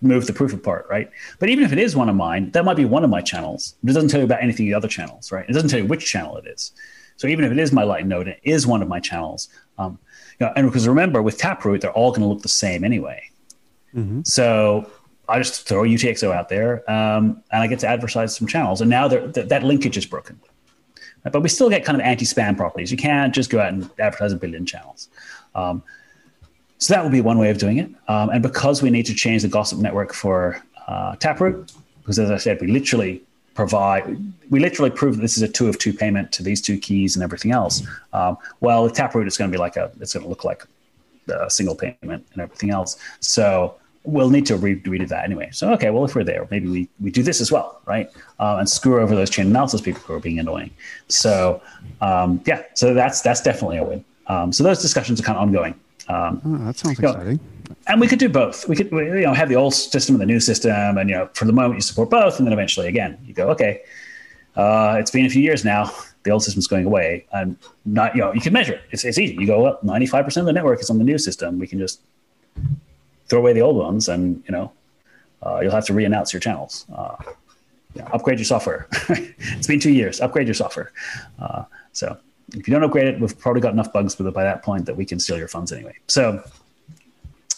moved the proof apart, right? But even if it is one of mine, that might be one of my channels. It doesn't tell you about anything the other channels, right? It doesn't tell you which channel it is. So even if it is my light node, it is one of my channels. Um, you know, and because remember, with Taproot, they're all going to look the same anyway. Mm-hmm. So I just throw UTXO out there um, and I get to advertise some channels. And now th- that linkage is broken. But we still get kind of anti spam properties. You can't just go out and advertise a billion channels. Um, so that would be one way of doing it. Um, and because we need to change the gossip network for uh, Taproot, because as I said, we literally provide, we literally prove that this is a two of two payment to these two keys and everything else. Um, well, with Taproot, it's going to be like a, it's going to look like a single payment and everything else. So we'll need to re- redo that anyway. So, okay, well, if we're there, maybe we, we do this as well, right? Um, and screw over those chain analysis people who are being annoying. So, um, yeah, so that's that's definitely a win. Um, so those discussions are kind of ongoing. Um, oh, that sounds exciting. Know, and we could do both. We could, you know, have the old system and the new system, and you know, for the moment you support both, and then eventually, again, you go, okay, uh, it's been a few years now. The old system's going away, and not, you know, you can measure it. It's, it's easy. You go, well, ninety five percent of the network is on the new system. We can just throw away the old ones, and you know, uh, you'll have to re-announce your channels. Uh, upgrade your software. it's been two years. Upgrade your software. Uh, so if you don't upgrade it, we've probably got enough bugs by that point that we can steal your funds anyway. So,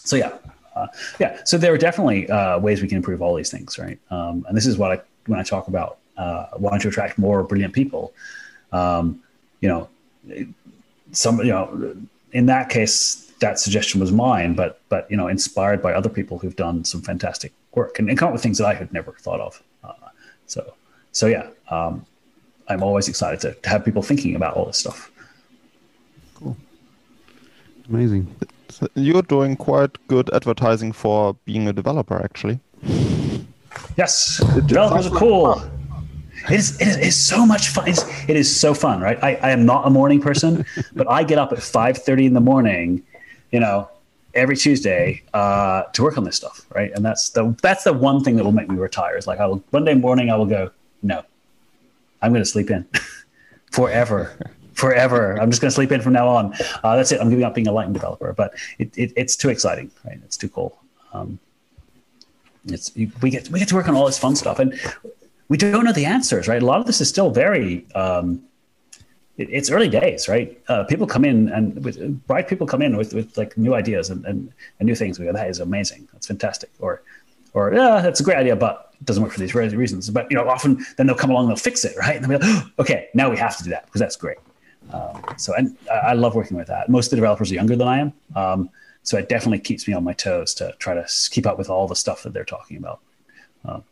so yeah, uh, yeah. So there are definitely uh, ways we can improve all these things, right? Um, and this is what I when I talk about uh, wanting to attract more brilliant people. Um, you know, some you know in that case that suggestion was mine, but but you know inspired by other people who've done some fantastic work and, and come up with things that I had never thought of. Uh, so so yeah, um, I'm always excited to, to have people thinking about all this stuff. Cool, amazing. You're doing quite good advertising for being a developer, actually. Yes, developers are cool. It is, it is, it is so much fun. It's, it is so fun, right? I, I am not a morning person, but I get up at 5.30 in the morning, you know, every Tuesday uh, to work on this stuff, right? And that's the, that's the one thing that will make me retire. Is like I will, one day morning I will go, no, I'm going to sleep in forever. Forever, I'm just going to sleep in from now on. Uh, that's it. I'm giving up being a Lightning developer, but it, it, it's too exciting, right? It's too cool. Um, it's we get we get to work on all this fun stuff, and we don't know the answers, right? A lot of this is still very. Um, it, it's early days, right? Uh, people come in and with bright people come in with, with like new ideas and, and, and new things. We go, that is amazing. That's fantastic. Or, or yeah, that's a great idea, but it doesn't work for these reasons. But you know, often then they'll come along, and they'll fix it, right? And they'll be like, oh, okay, now we have to do that because that's great. Um, so and I love working with that. Most of the developers are younger than I am. Um, so it definitely keeps me on my toes to try to keep up with all the stuff that they're talking about. Um,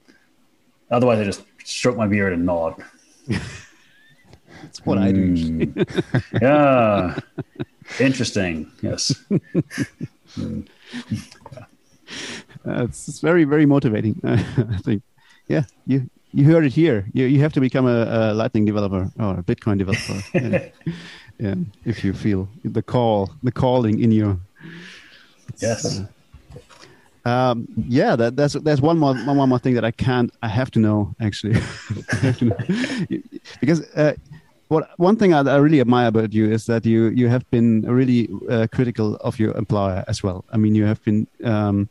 otherwise, I just stroke my beard and nod. That's what. I do. Hmm. yeah, interesting. Yes. mm. yeah. uh, it's, it's, very very motivating. I think. Yeah, you you heard it here. You you have to become a, a Lightning developer or a Bitcoin developer. yeah. yeah, if you feel the call, the calling in you. Yes. Um, yeah, that, that's that's one more one more thing that I can't. I have to know actually, to know. because uh, what one thing I, I, really admire about you is that you you have been really uh, critical of your employer as well. I mean, you have been. Um,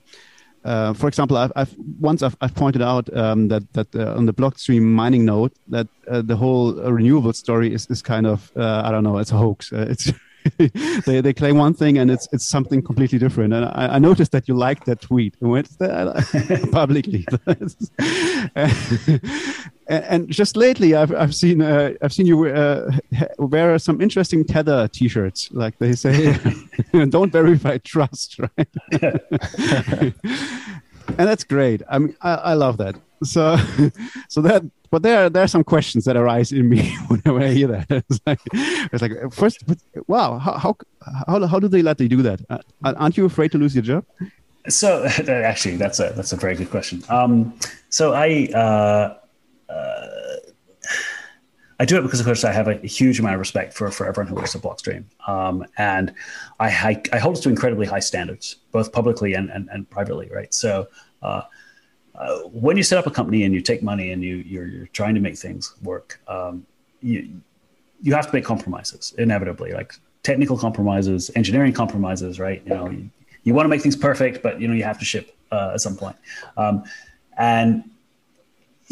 uh, for example, I've, I've once I've, I've, pointed out um, that that uh, on the Blockstream mining node that uh, the whole renewable story is, is kind of uh, I don't know it's a hoax. Uh, it's they they claim one thing and it's it's something completely different. And I, I noticed that you liked that tweet went publicly. and, and, just lately, I've I've seen uh, I've seen you uh, wear some interesting tether T-shirts, like they say, "Don't verify, trust." Right. and that's great. I mean, I, I love that. So, so that but there there are some questions that arise in me whenever I hear that. It's like, it's like first, wow, how, how how how do they let you do that? Uh, aren't you afraid to lose your job? So actually, that's a that's a very good question. Um, so I. Uh, uh, I do it because, of course, I have a huge amount of respect for, for everyone who works at Blockstream. Um, and I, I, I, hold to incredibly high standards, both publicly and, and, and privately, right? So uh, uh, when you set up a company and you take money and you you're, you're trying to make things work, um, you you have to make compromises inevitably, like technical compromises, engineering compromises, right? You know, you, you want to make things perfect, but you know you have to ship uh, at some point, um, and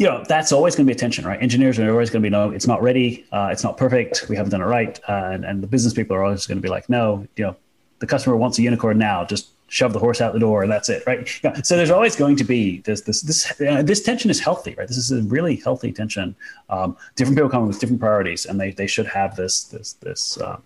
you know that's always going to be a tension, right? Engineers are always going to be no, it's not ready, uh, it's not perfect, we haven't done it right, uh, and, and the business people are always going to be like, no, you know, the customer wants a unicorn now, just shove the horse out the door and that's it right yeah. so there's always going to be this this this uh, this tension is healthy right this is a really healthy tension um, different people come with different priorities and they they should have this this this uh,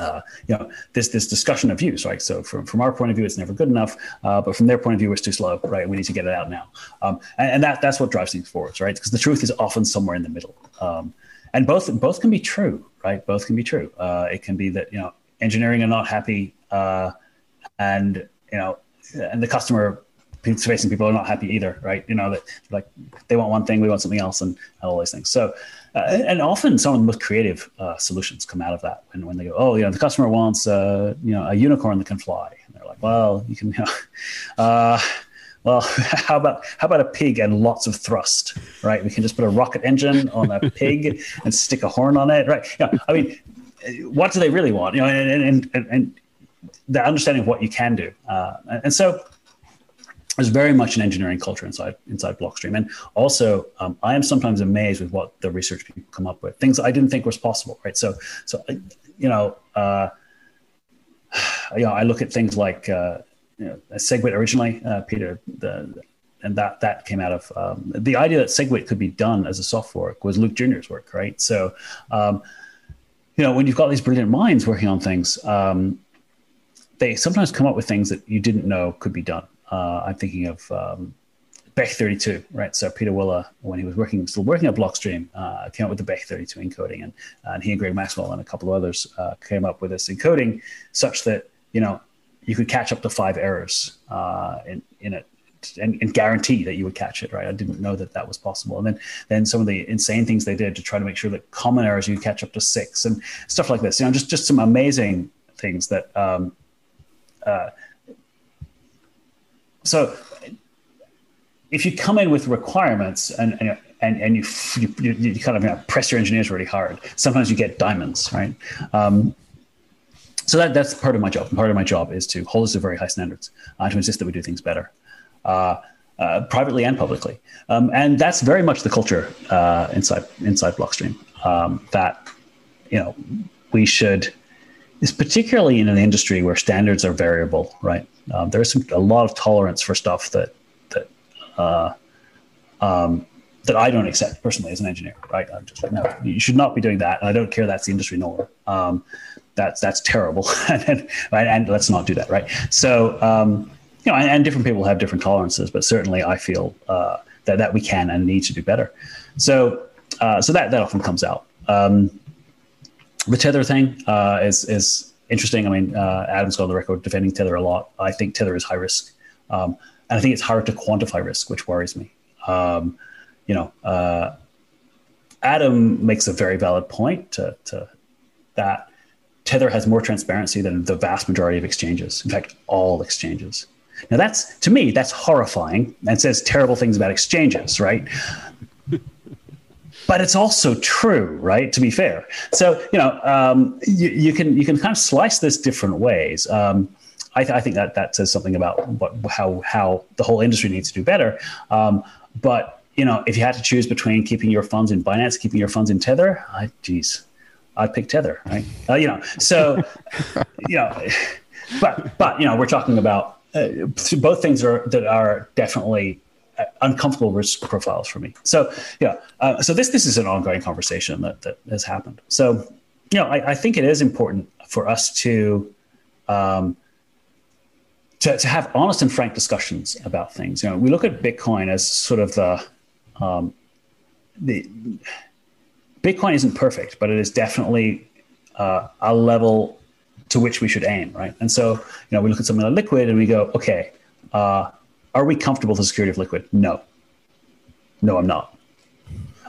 uh, you know this this discussion of views right? So from, from our point of view it's never good enough uh, but from their point of view it's too slow right? We need to get it out now. Um, and, and, that that's what drives things forward right? Because the truth is often somewhere in the middle. Um, and both both can be true right? Both can be true. Uh, it can be that you know engineering are not happy uh, and you know, and the customer facing people are not happy either, right? You know that like they want one thing, we want something else, and, all these things. So, uh, and often some of the most creative uh, solutions come out of that when, when they go, oh, you know, the customer wants uh, you know a unicorn that can fly, and they're like, well, you can, you know, uh, well, how about how about a pig and lots of thrust, right? We can just put a rocket engine on a pig and stick a horn on it, right? Yeah, I mean, what do they really want? You know, and and, and, and the understanding of what you can do. Uh, and so there's very much an engineering culture inside inside Blockstream. And also, um, I am sometimes amazed with what the research people come up with, things I didn't think was possible. Right. So, so you know, uh, you know, I look at things like uh, you know, SegWit originally, uh, Peter, the, and that that came out of um, the idea that SegWit could be done as a soft fork was Luke Jr.'s work, right? So. Um, you know, when you've got these brilliant minds working on things, um, they sometimes come up with things that you didn't know could be done. Uh, I'm thinking of um, Bech32, right? So Pieter Wuille, when he was working, still working at Blockstream, uh, came up with the Bech32 encoding, and, and he and Greg Maxwell and a couple of others uh, came up with this encoding such that you know you could catch up to five errors uh, in in it. And, and, guarantee that you would catch it, right? I didn't know that that was possible. And then, then some of the insane things they did to try to make sure that common errors you catch up to six and stuff like this. You know, just just some amazing things that um, uh, so if you come in with requirements and and and, and you, you, you kind of you know, press your engineers really hard, sometimes you get diamonds, right? Um, so that, that's part of my job. Part of my job is to hold us to very high standards, uh, to insist that we do things better, uh, uh, privately and publicly. Um, and that's very much the culture uh, inside inside Blockstream. Um, that you know we should is particularly in an industry where standards are variable, right? Um, there's a lot of tolerance for stuff that uh, um, that I don't accept personally as an engineer. Right? I'm just like, no, you should not be doing that. I don't care. That's the industry norm. Um, that's that's terrible, and, and, and, let's not do that. Right? So um, you know, and, and, different people have different tolerances, but certainly I feel uh, that that we can and need to do better. So uh, so that that often comes out. Um, the tether thing uh, is is interesting. I mean, uh, Adam's got on the record defending tether a lot. I think tether is high risk. Um, and I think it's hard to quantify risk, which worries me. Um, you know, uh, Adam makes a very valid point to, to that Tether has more transparency than the vast majority of exchanges. In fact, all exchanges. Now, that's to me, that's horrifying and says terrible things about exchanges, right? But it's also true, right? To be fair, so you know, um, you, you, can you can kind of slice this different ways. Um, I, th- I, think that that says something about what how how the whole industry needs to do better. Um, but you know, if you had to choose between keeping your funds in Binance, keeping your funds in Tether, I, geez, I'd pick Tether, right? Uh, you know, so you know, but but you know, we're talking about uh, both things are that are definitely uncomfortable risk profiles for me. So yeah, uh, so this this is an ongoing conversation that that has happened. So you know, I, I think it is important for us to um, to, to have honest and frank discussions about things. You know, we look at Bitcoin as sort of the um, the Bitcoin isn't perfect, but it is definitely uh, a level to which we should aim, right? And so, you know, we look at something like Liquid and we go, okay, uh, are we comfortable with the security of Liquid? No. No, I'm not.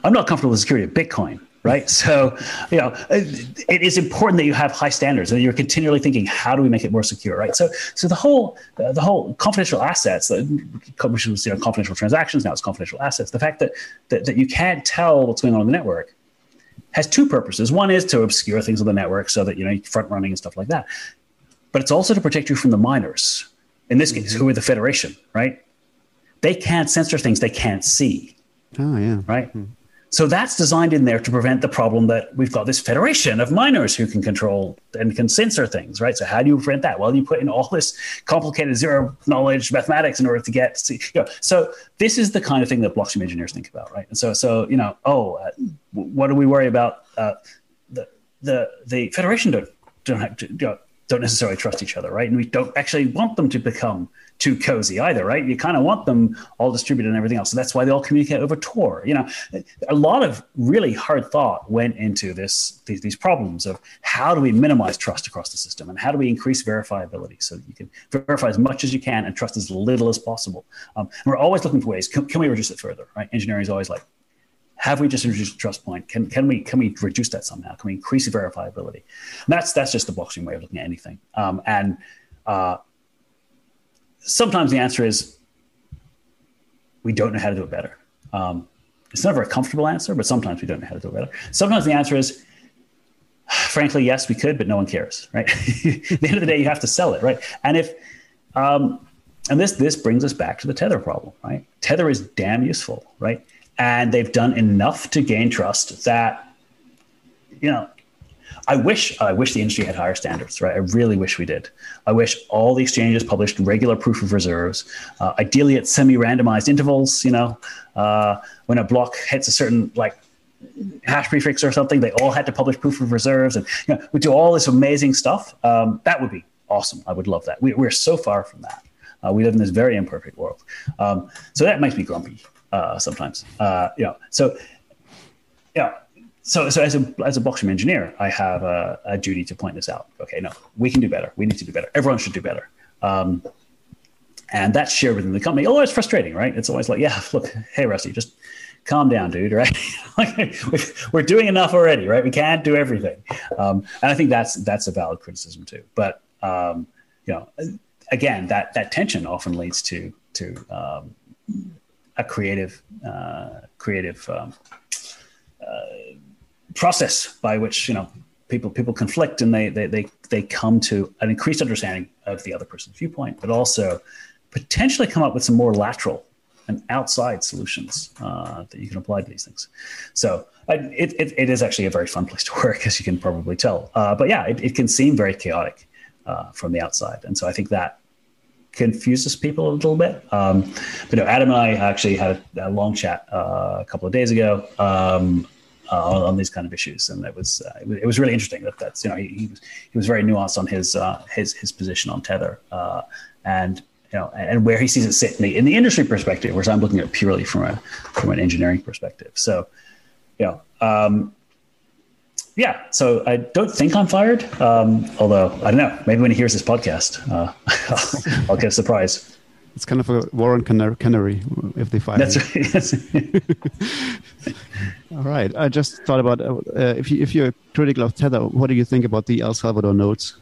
I'm not comfortable with the security of Bitcoin right? So, you know, it is important that you have high standards and you're continually thinking, how do we make it more secure, right? So, so the whole uh, the whole confidential assets, which you know confidential transactions, now it's confidential assets. The fact that, that that you can't tell what's going on in the network has two purposes. One is to obscure things on the network so that you know front running and stuff like that, but it's also to protect you from the miners. In this case, who are the Federation, right? They can't censor things they can't see. Oh yeah, right. Hmm. So that's designed in there to prevent the problem that we've got this federation of miners who can control and can censor things, right? So how do you prevent that? Well, you put in all this complicated zero knowledge mathematics in order to get, to, you know, so this is the kind of thing that blockchain engineers think about, right? And so, so you know, oh, uh, what do we worry about? Uh, the the the federation don't don't have to, don't necessarily trust each other, right? And we don't actually want them to become too cozy either, right? You kind of want them all distributed and everything else. So that's why they all communicate over Tor. You know, a lot of really hard thought went into this these, these problems of how do we minimize trust across the system and how do we increase verifiability so that you can verify as much as you can and trust as little as possible. Um, and we're always looking for ways. Can, can we reduce it further? Right? Engineering is always like, have we just introduced a trust point? Can, can we can we reduce that somehow? Can we increase the verifiability? And that's that's just the blockchain way of looking at anything. Um, and uh, sometimes the answer is we don't know how to do it better. Um, it's never a comfortable answer, but sometimes we don't know how to do it better. Sometimes the answer is, frankly, yes, we could, but no one cares, right? At the end of the day, you have to sell it, right? And if, um, and this this brings us back to the tether problem, right? Tether is damn useful, right? And they've done enough to gain trust that, you know, I wish I wish the industry had higher standards, right? I really wish we did. I wish all the exchanges published regular proof of reserves, uh, ideally at semi-randomized intervals. You know, uh, when a block hits a certain like hash prefix or something. They all had to publish proof of reserves, and you know, we do all this amazing stuff. Um, that would be awesome. I would love that. We, are so far from that. Uh, we live in this very imperfect world, um, so that makes me grumpy uh, sometimes. Uh, you know, so yeah. So, so as a as a blockchain engineer, I have a, a, duty to point this out. Okay, no, we can do better. We need to do better. Everyone should do better. Um, and that's shared within the company. Although it's frustrating, right? It's always like, yeah, look, hey, Rusty, just calm down, dude, right? we're doing enough already, right? We can't do everything. Um, and I think that's that's a valid criticism too. But um, you know, again, that that tension often leads to to um, a creative uh, creative um, uh, process by which you know people people conflict and they, they they they come to an increased understanding of the other person's viewpoint, but also potentially come up with some more lateral and outside solutions uh, that you can apply to these things. So it, it, it is actually a very fun place to work, as you can probably tell. Uh, but yeah, it, it, can seem very chaotic uh, from the outside. And so I think that confuses people a little bit. Um, but no, Adam and I actually had a, long chat uh, a couple of days ago. Um, uh, on, these kind of issues, and it was, uh, it was, really interesting that that's you know he, he, was he was very nuanced on his his his position on tether, and you know, and where he sees it sit in the, in the industry perspective, whereas I'm looking at purely from a from an engineering perspective. So, you know, um, yeah. So I don't think I'm fired. Um, although I don't know. Maybe when he hears this podcast, uh, I'll, get a surprise. It's kind of a Warrant Canary if they fire. That's right. All right. I just thought about uh, if you if you're a critical of Tether, what do you think about the El Salvador notes?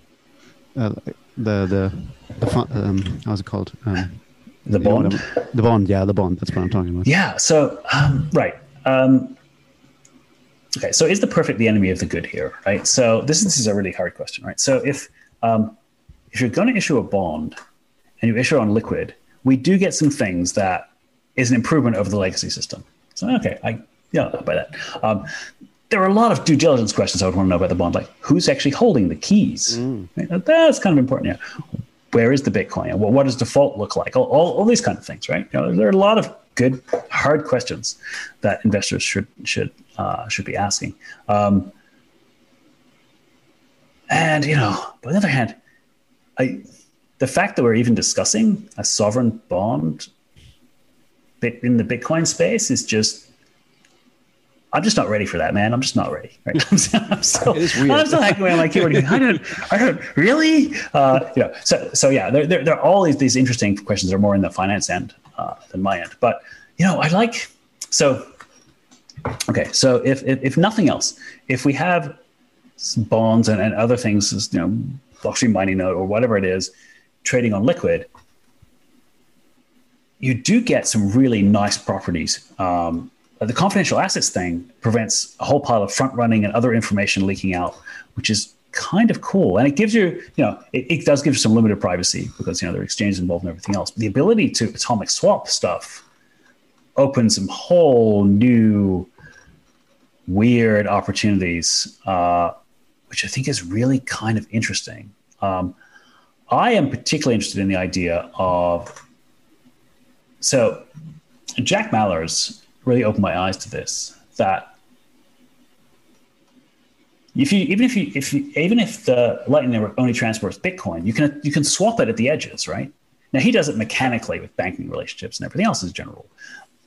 Uh, the the the um, how's it called? Um, the bond. the bond. Yeah, the bond. That's what I'm talking about. Yeah. So um, right. Um, okay. So is the perfect the enemy of the good here? Right. So this, this is a really hard question. Right. So if um, if you're going to issue a bond and you issue on liquid, we do get some things that is an improvement over the legacy system. So okay, I yeah, buy that. Um, there are a lot of due diligence questions I would want to know about the bond, like who's actually holding the keys. Mm. Right? That's kind of important. Yeah. Where is the Bitcoin? Well, what does default look like? All, all, all these kind of things, right? You know, there are a lot of good, hard questions that investors should should uh, should be asking. Um, and you know, on the other hand, I, the fact that we're even discussing a sovereign bond in the Bitcoin space is just I'm just not ready for that, man. I'm just not ready. Right? I'm, still, I'm still, I'm still hacking away on my keyboard. I don't, I don't really, uh, you know. So, so yeah, there, there, there are all these, these interesting questions that are more in the finance end uh, than my end. But you know, I like so. Okay, so if, if, if nothing else, if we have bonds and, and other things, you know, blockchain mining node or whatever it is, trading on liquid, you do get some really nice properties. Um, the confidential assets thing prevents a whole pile of front running and other information leaking out, which is kind of cool. And it gives you, you know, it, it does give you some limited privacy because, you know, there are exchanges involved and everything else. But the ability to atomic swap stuff opens some whole new weird opportunities, uh, which I think is really kind of interesting. Um, I am particularly interested in the idea of so Jack Mallers really opened my eyes to this that if you even if you if you even if the lightning network only transports bitcoin you can you can swap it at the edges right now he does it mechanically with banking relationships and everything else is general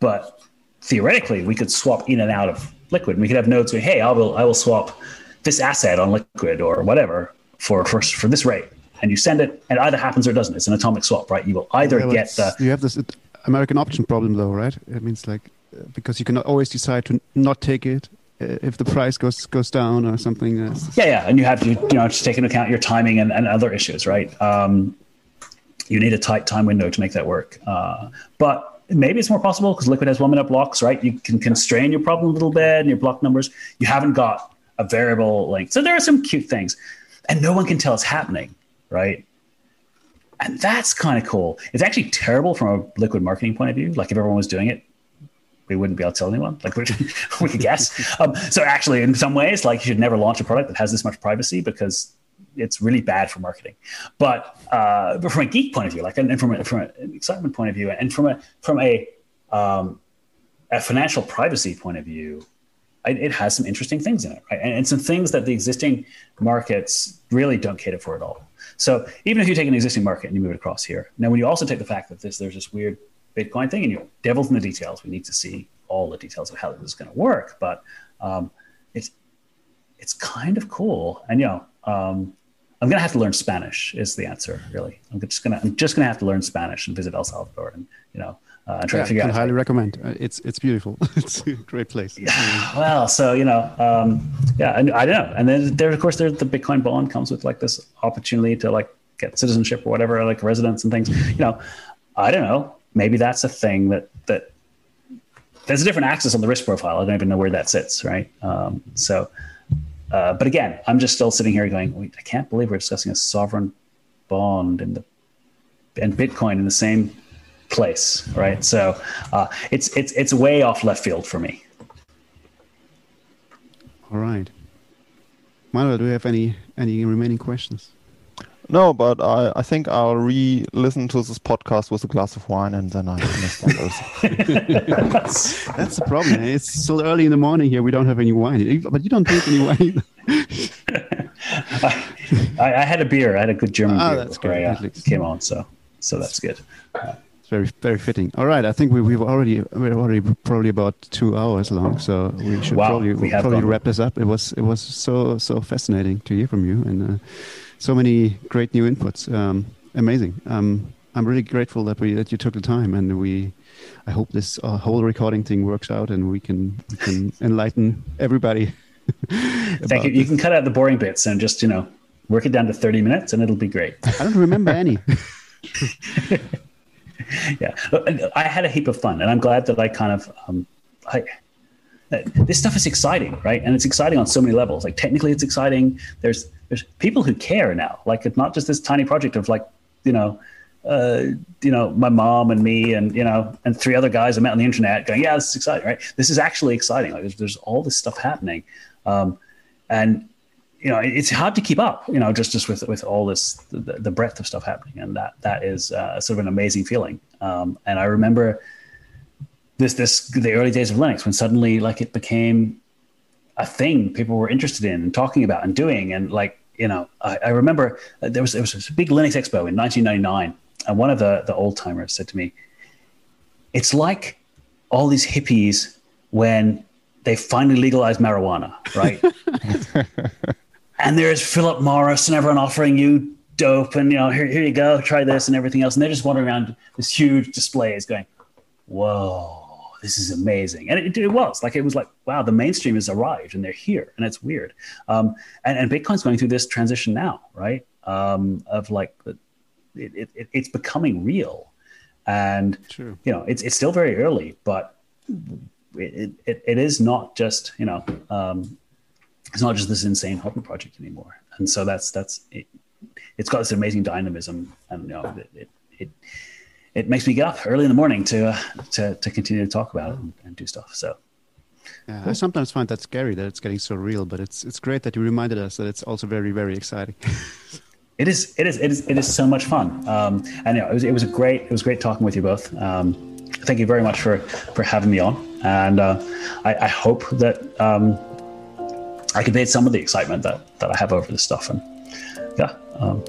but theoretically we could swap in and out of liquid and we could have nodes going hey i will i will swap this asset on liquid or whatever for for, for this rate and you send it and it either happens or it doesn't it's an atomic swap right you will either yeah, get the you have this american option problem though right it means like because you can always decide to not take it uh, if the price goes goes down or something. Yeah, yeah, and you have to you know just take into account your timing and, and other issues, right? Um, you need a tight time window to make that work. Uh, but maybe it's more possible because Liquid has one minute blocks, right? You can constrain your problem a little bit and your block numbers. You haven't got a variable length, so there are some cute things, and no one can tell it's happening, right? And that's kind of cool. It's actually terrible from a liquid marketing point of view. Like if everyone was doing it, we wouldn't be able to tell anyone. Like we, could guess. Um, so actually, in some ways, like you should never launch a product that has this much privacy because it's really bad for marketing. But, uh, but from a geek point of view, like and from a, from an excitement point of view, and from a from a um, a financial privacy point of view, it, has some interesting things in it, right? And, and some things that the existing markets really don't cater for at all. So even if you take an existing market and you move it across here, now when you also take the fact that this there's this weird Bitcoin thing, and you devil's in the details, we need to see all the details of how this is going to work. But um, it's it's kind of cool, and you know, um, I'm going to have to learn Spanish. Is the answer really? I'm just gonna I'm just going to have to learn Spanish and visit El Salvador, and you know, uh, and try Yeah, to figure can out. highly recommend. Uh, it's it's beautiful. it's a great place. Yeah, well, so you know, um, yeah, and I don't know. And then there, of course, there's the Bitcoin bond comes with like this opportunity to like get citizenship or whatever, like residence and things. You know, I don't know. Maybe that's a thing that that there's a different axis on the risk profile. I don't even know where that sits, right? Um, so, uh, but again, I'm just still sitting here going, I can't believe we're discussing a sovereign bond and the and Bitcoin in the same place, right? So uh, it's it's it's way off left field for me. All right. Manuel, do you have any any remaining questions? No, but I, I think I'll re-listen to this podcast with a glass of wine, and then I understand everything. That's the problem. eh? It's still early in the morning here. We don't have any wine, but you don't drink any wine. I, I had a beer. I had a good German Ah, beer that's before good. I uh, At least. came on, so so that's good. It's very very fitting. All right, I think we, we've already we're already probably about two hours long, so we should Wow, probably we probably gone. wrap this up. It was it was so so fascinating to hear from you and uh, so many great new inputs. Um, amazing. Um, I'm really grateful that we that you took the time and we. I hope this uh, whole recording thing works out and we can we can enlighten everybody. Thank you. You can cut out the boring bits and just you know work it down to thirty minutes, and it'll be great. I don't remember any. yeah, I had a heap of fun, and I'm glad that I kind of um, I. uh, This stuff is exciting, right? And it's exciting on so many levels. Like technically, it's exciting. There's there's people who care now. Like it's not just this tiny project of like you know, uh, you know, my mom and me and you know and three other guys I met on the internet going, yeah, this is exciting, right? This is actually exciting. Like there's, there's all this stuff happening, um, and you know it's hard to keep up you know just just with with all this the, the breadth of stuff happening and that that is uh, sort of an amazing feeling um, and i remember this this the early days of linux when suddenly like it became a thing people were interested in and talking about and doing. And like you know i, I remember uh, there was there was a big linux expo in 1999 and one of the the old timers said to me it's like all these hippies when they finally legalized marijuana right? And there's Philip Morris and everyone offering you dope and you know here, here you go try this and everything else. And they're just wandering around this huge displays going whoa this is amazing and it, it was like it was like wow the mainstream has arrived and they're here and it's weird um, and, and bitcoin's going through this transition now right um, of like it, it, it, it's becoming real and True. you know it's, it's still very early but it, it, it is not just you know um, it's not just this insane hobby project anymore. And so that's that's it, it's got this amazing dynamism, and you know it it, it, makes me get up early in the morning to uh, to to continue to talk about it and, and do stuff. So Yeah, I sometimes find that scary that it's getting so real, but it's it's great that you reminded us that it's also very very exciting. it is it is it is it is so much fun. Um, and you know, it was it was a great it was great talking with you both. Um, thank you very much for for having me on, and uh, I, I hope that um, I conveyed some of the excitement that that I have over this stuff. And yeah, um,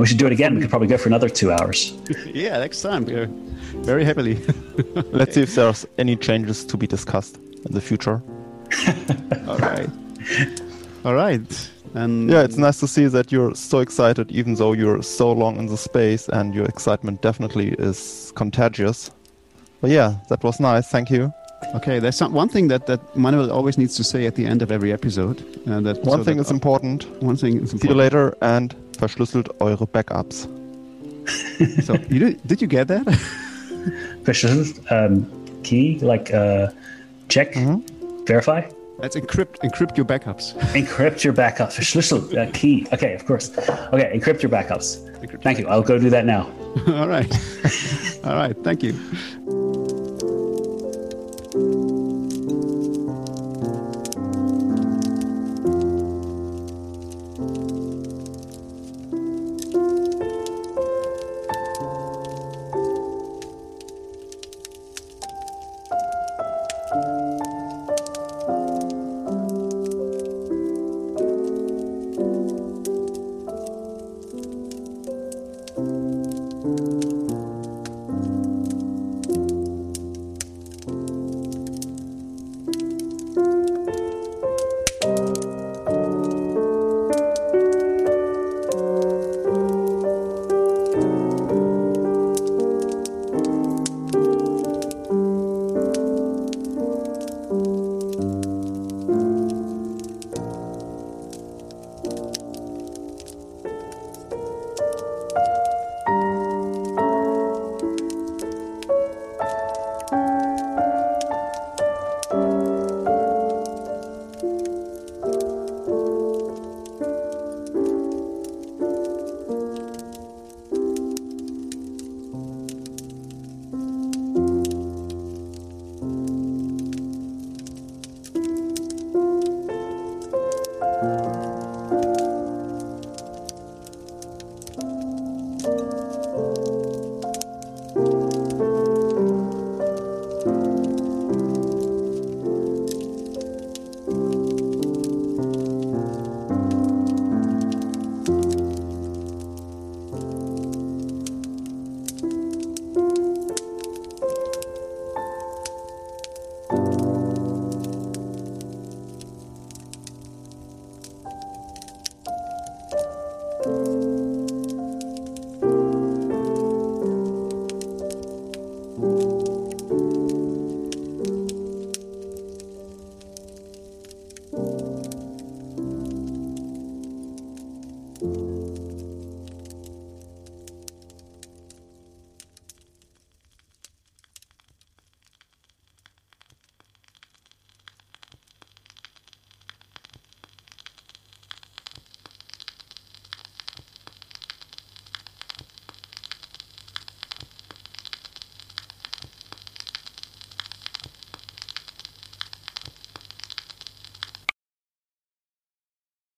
we should do it again. We could probably go for another two hours. yeah, next time. Yeah, very happily. Let's see if there's any changes to be discussed in the future. All right. All right. And Yeah, it's nice to see that you're so excited, even though you're so long in the space, and your excitement definitely is contagious. But yeah, that was nice. Thank you. Okay, there's some, one thing that, that Manuel always needs to say at the end of every episode. Uh, that One so thing that- is important. One thing is See you important. later and verschlüsselt eure Backups. So you did, you get that? Verschlüsselt um, key, like uh, check, verify, Let's encrypt encrypt your backups. encrypt your backups. Verschlüsselt uh, key. Okay, of course. Okay, encrypt your backups. Thank you. I'll go do that now. All right. All right. Thank you.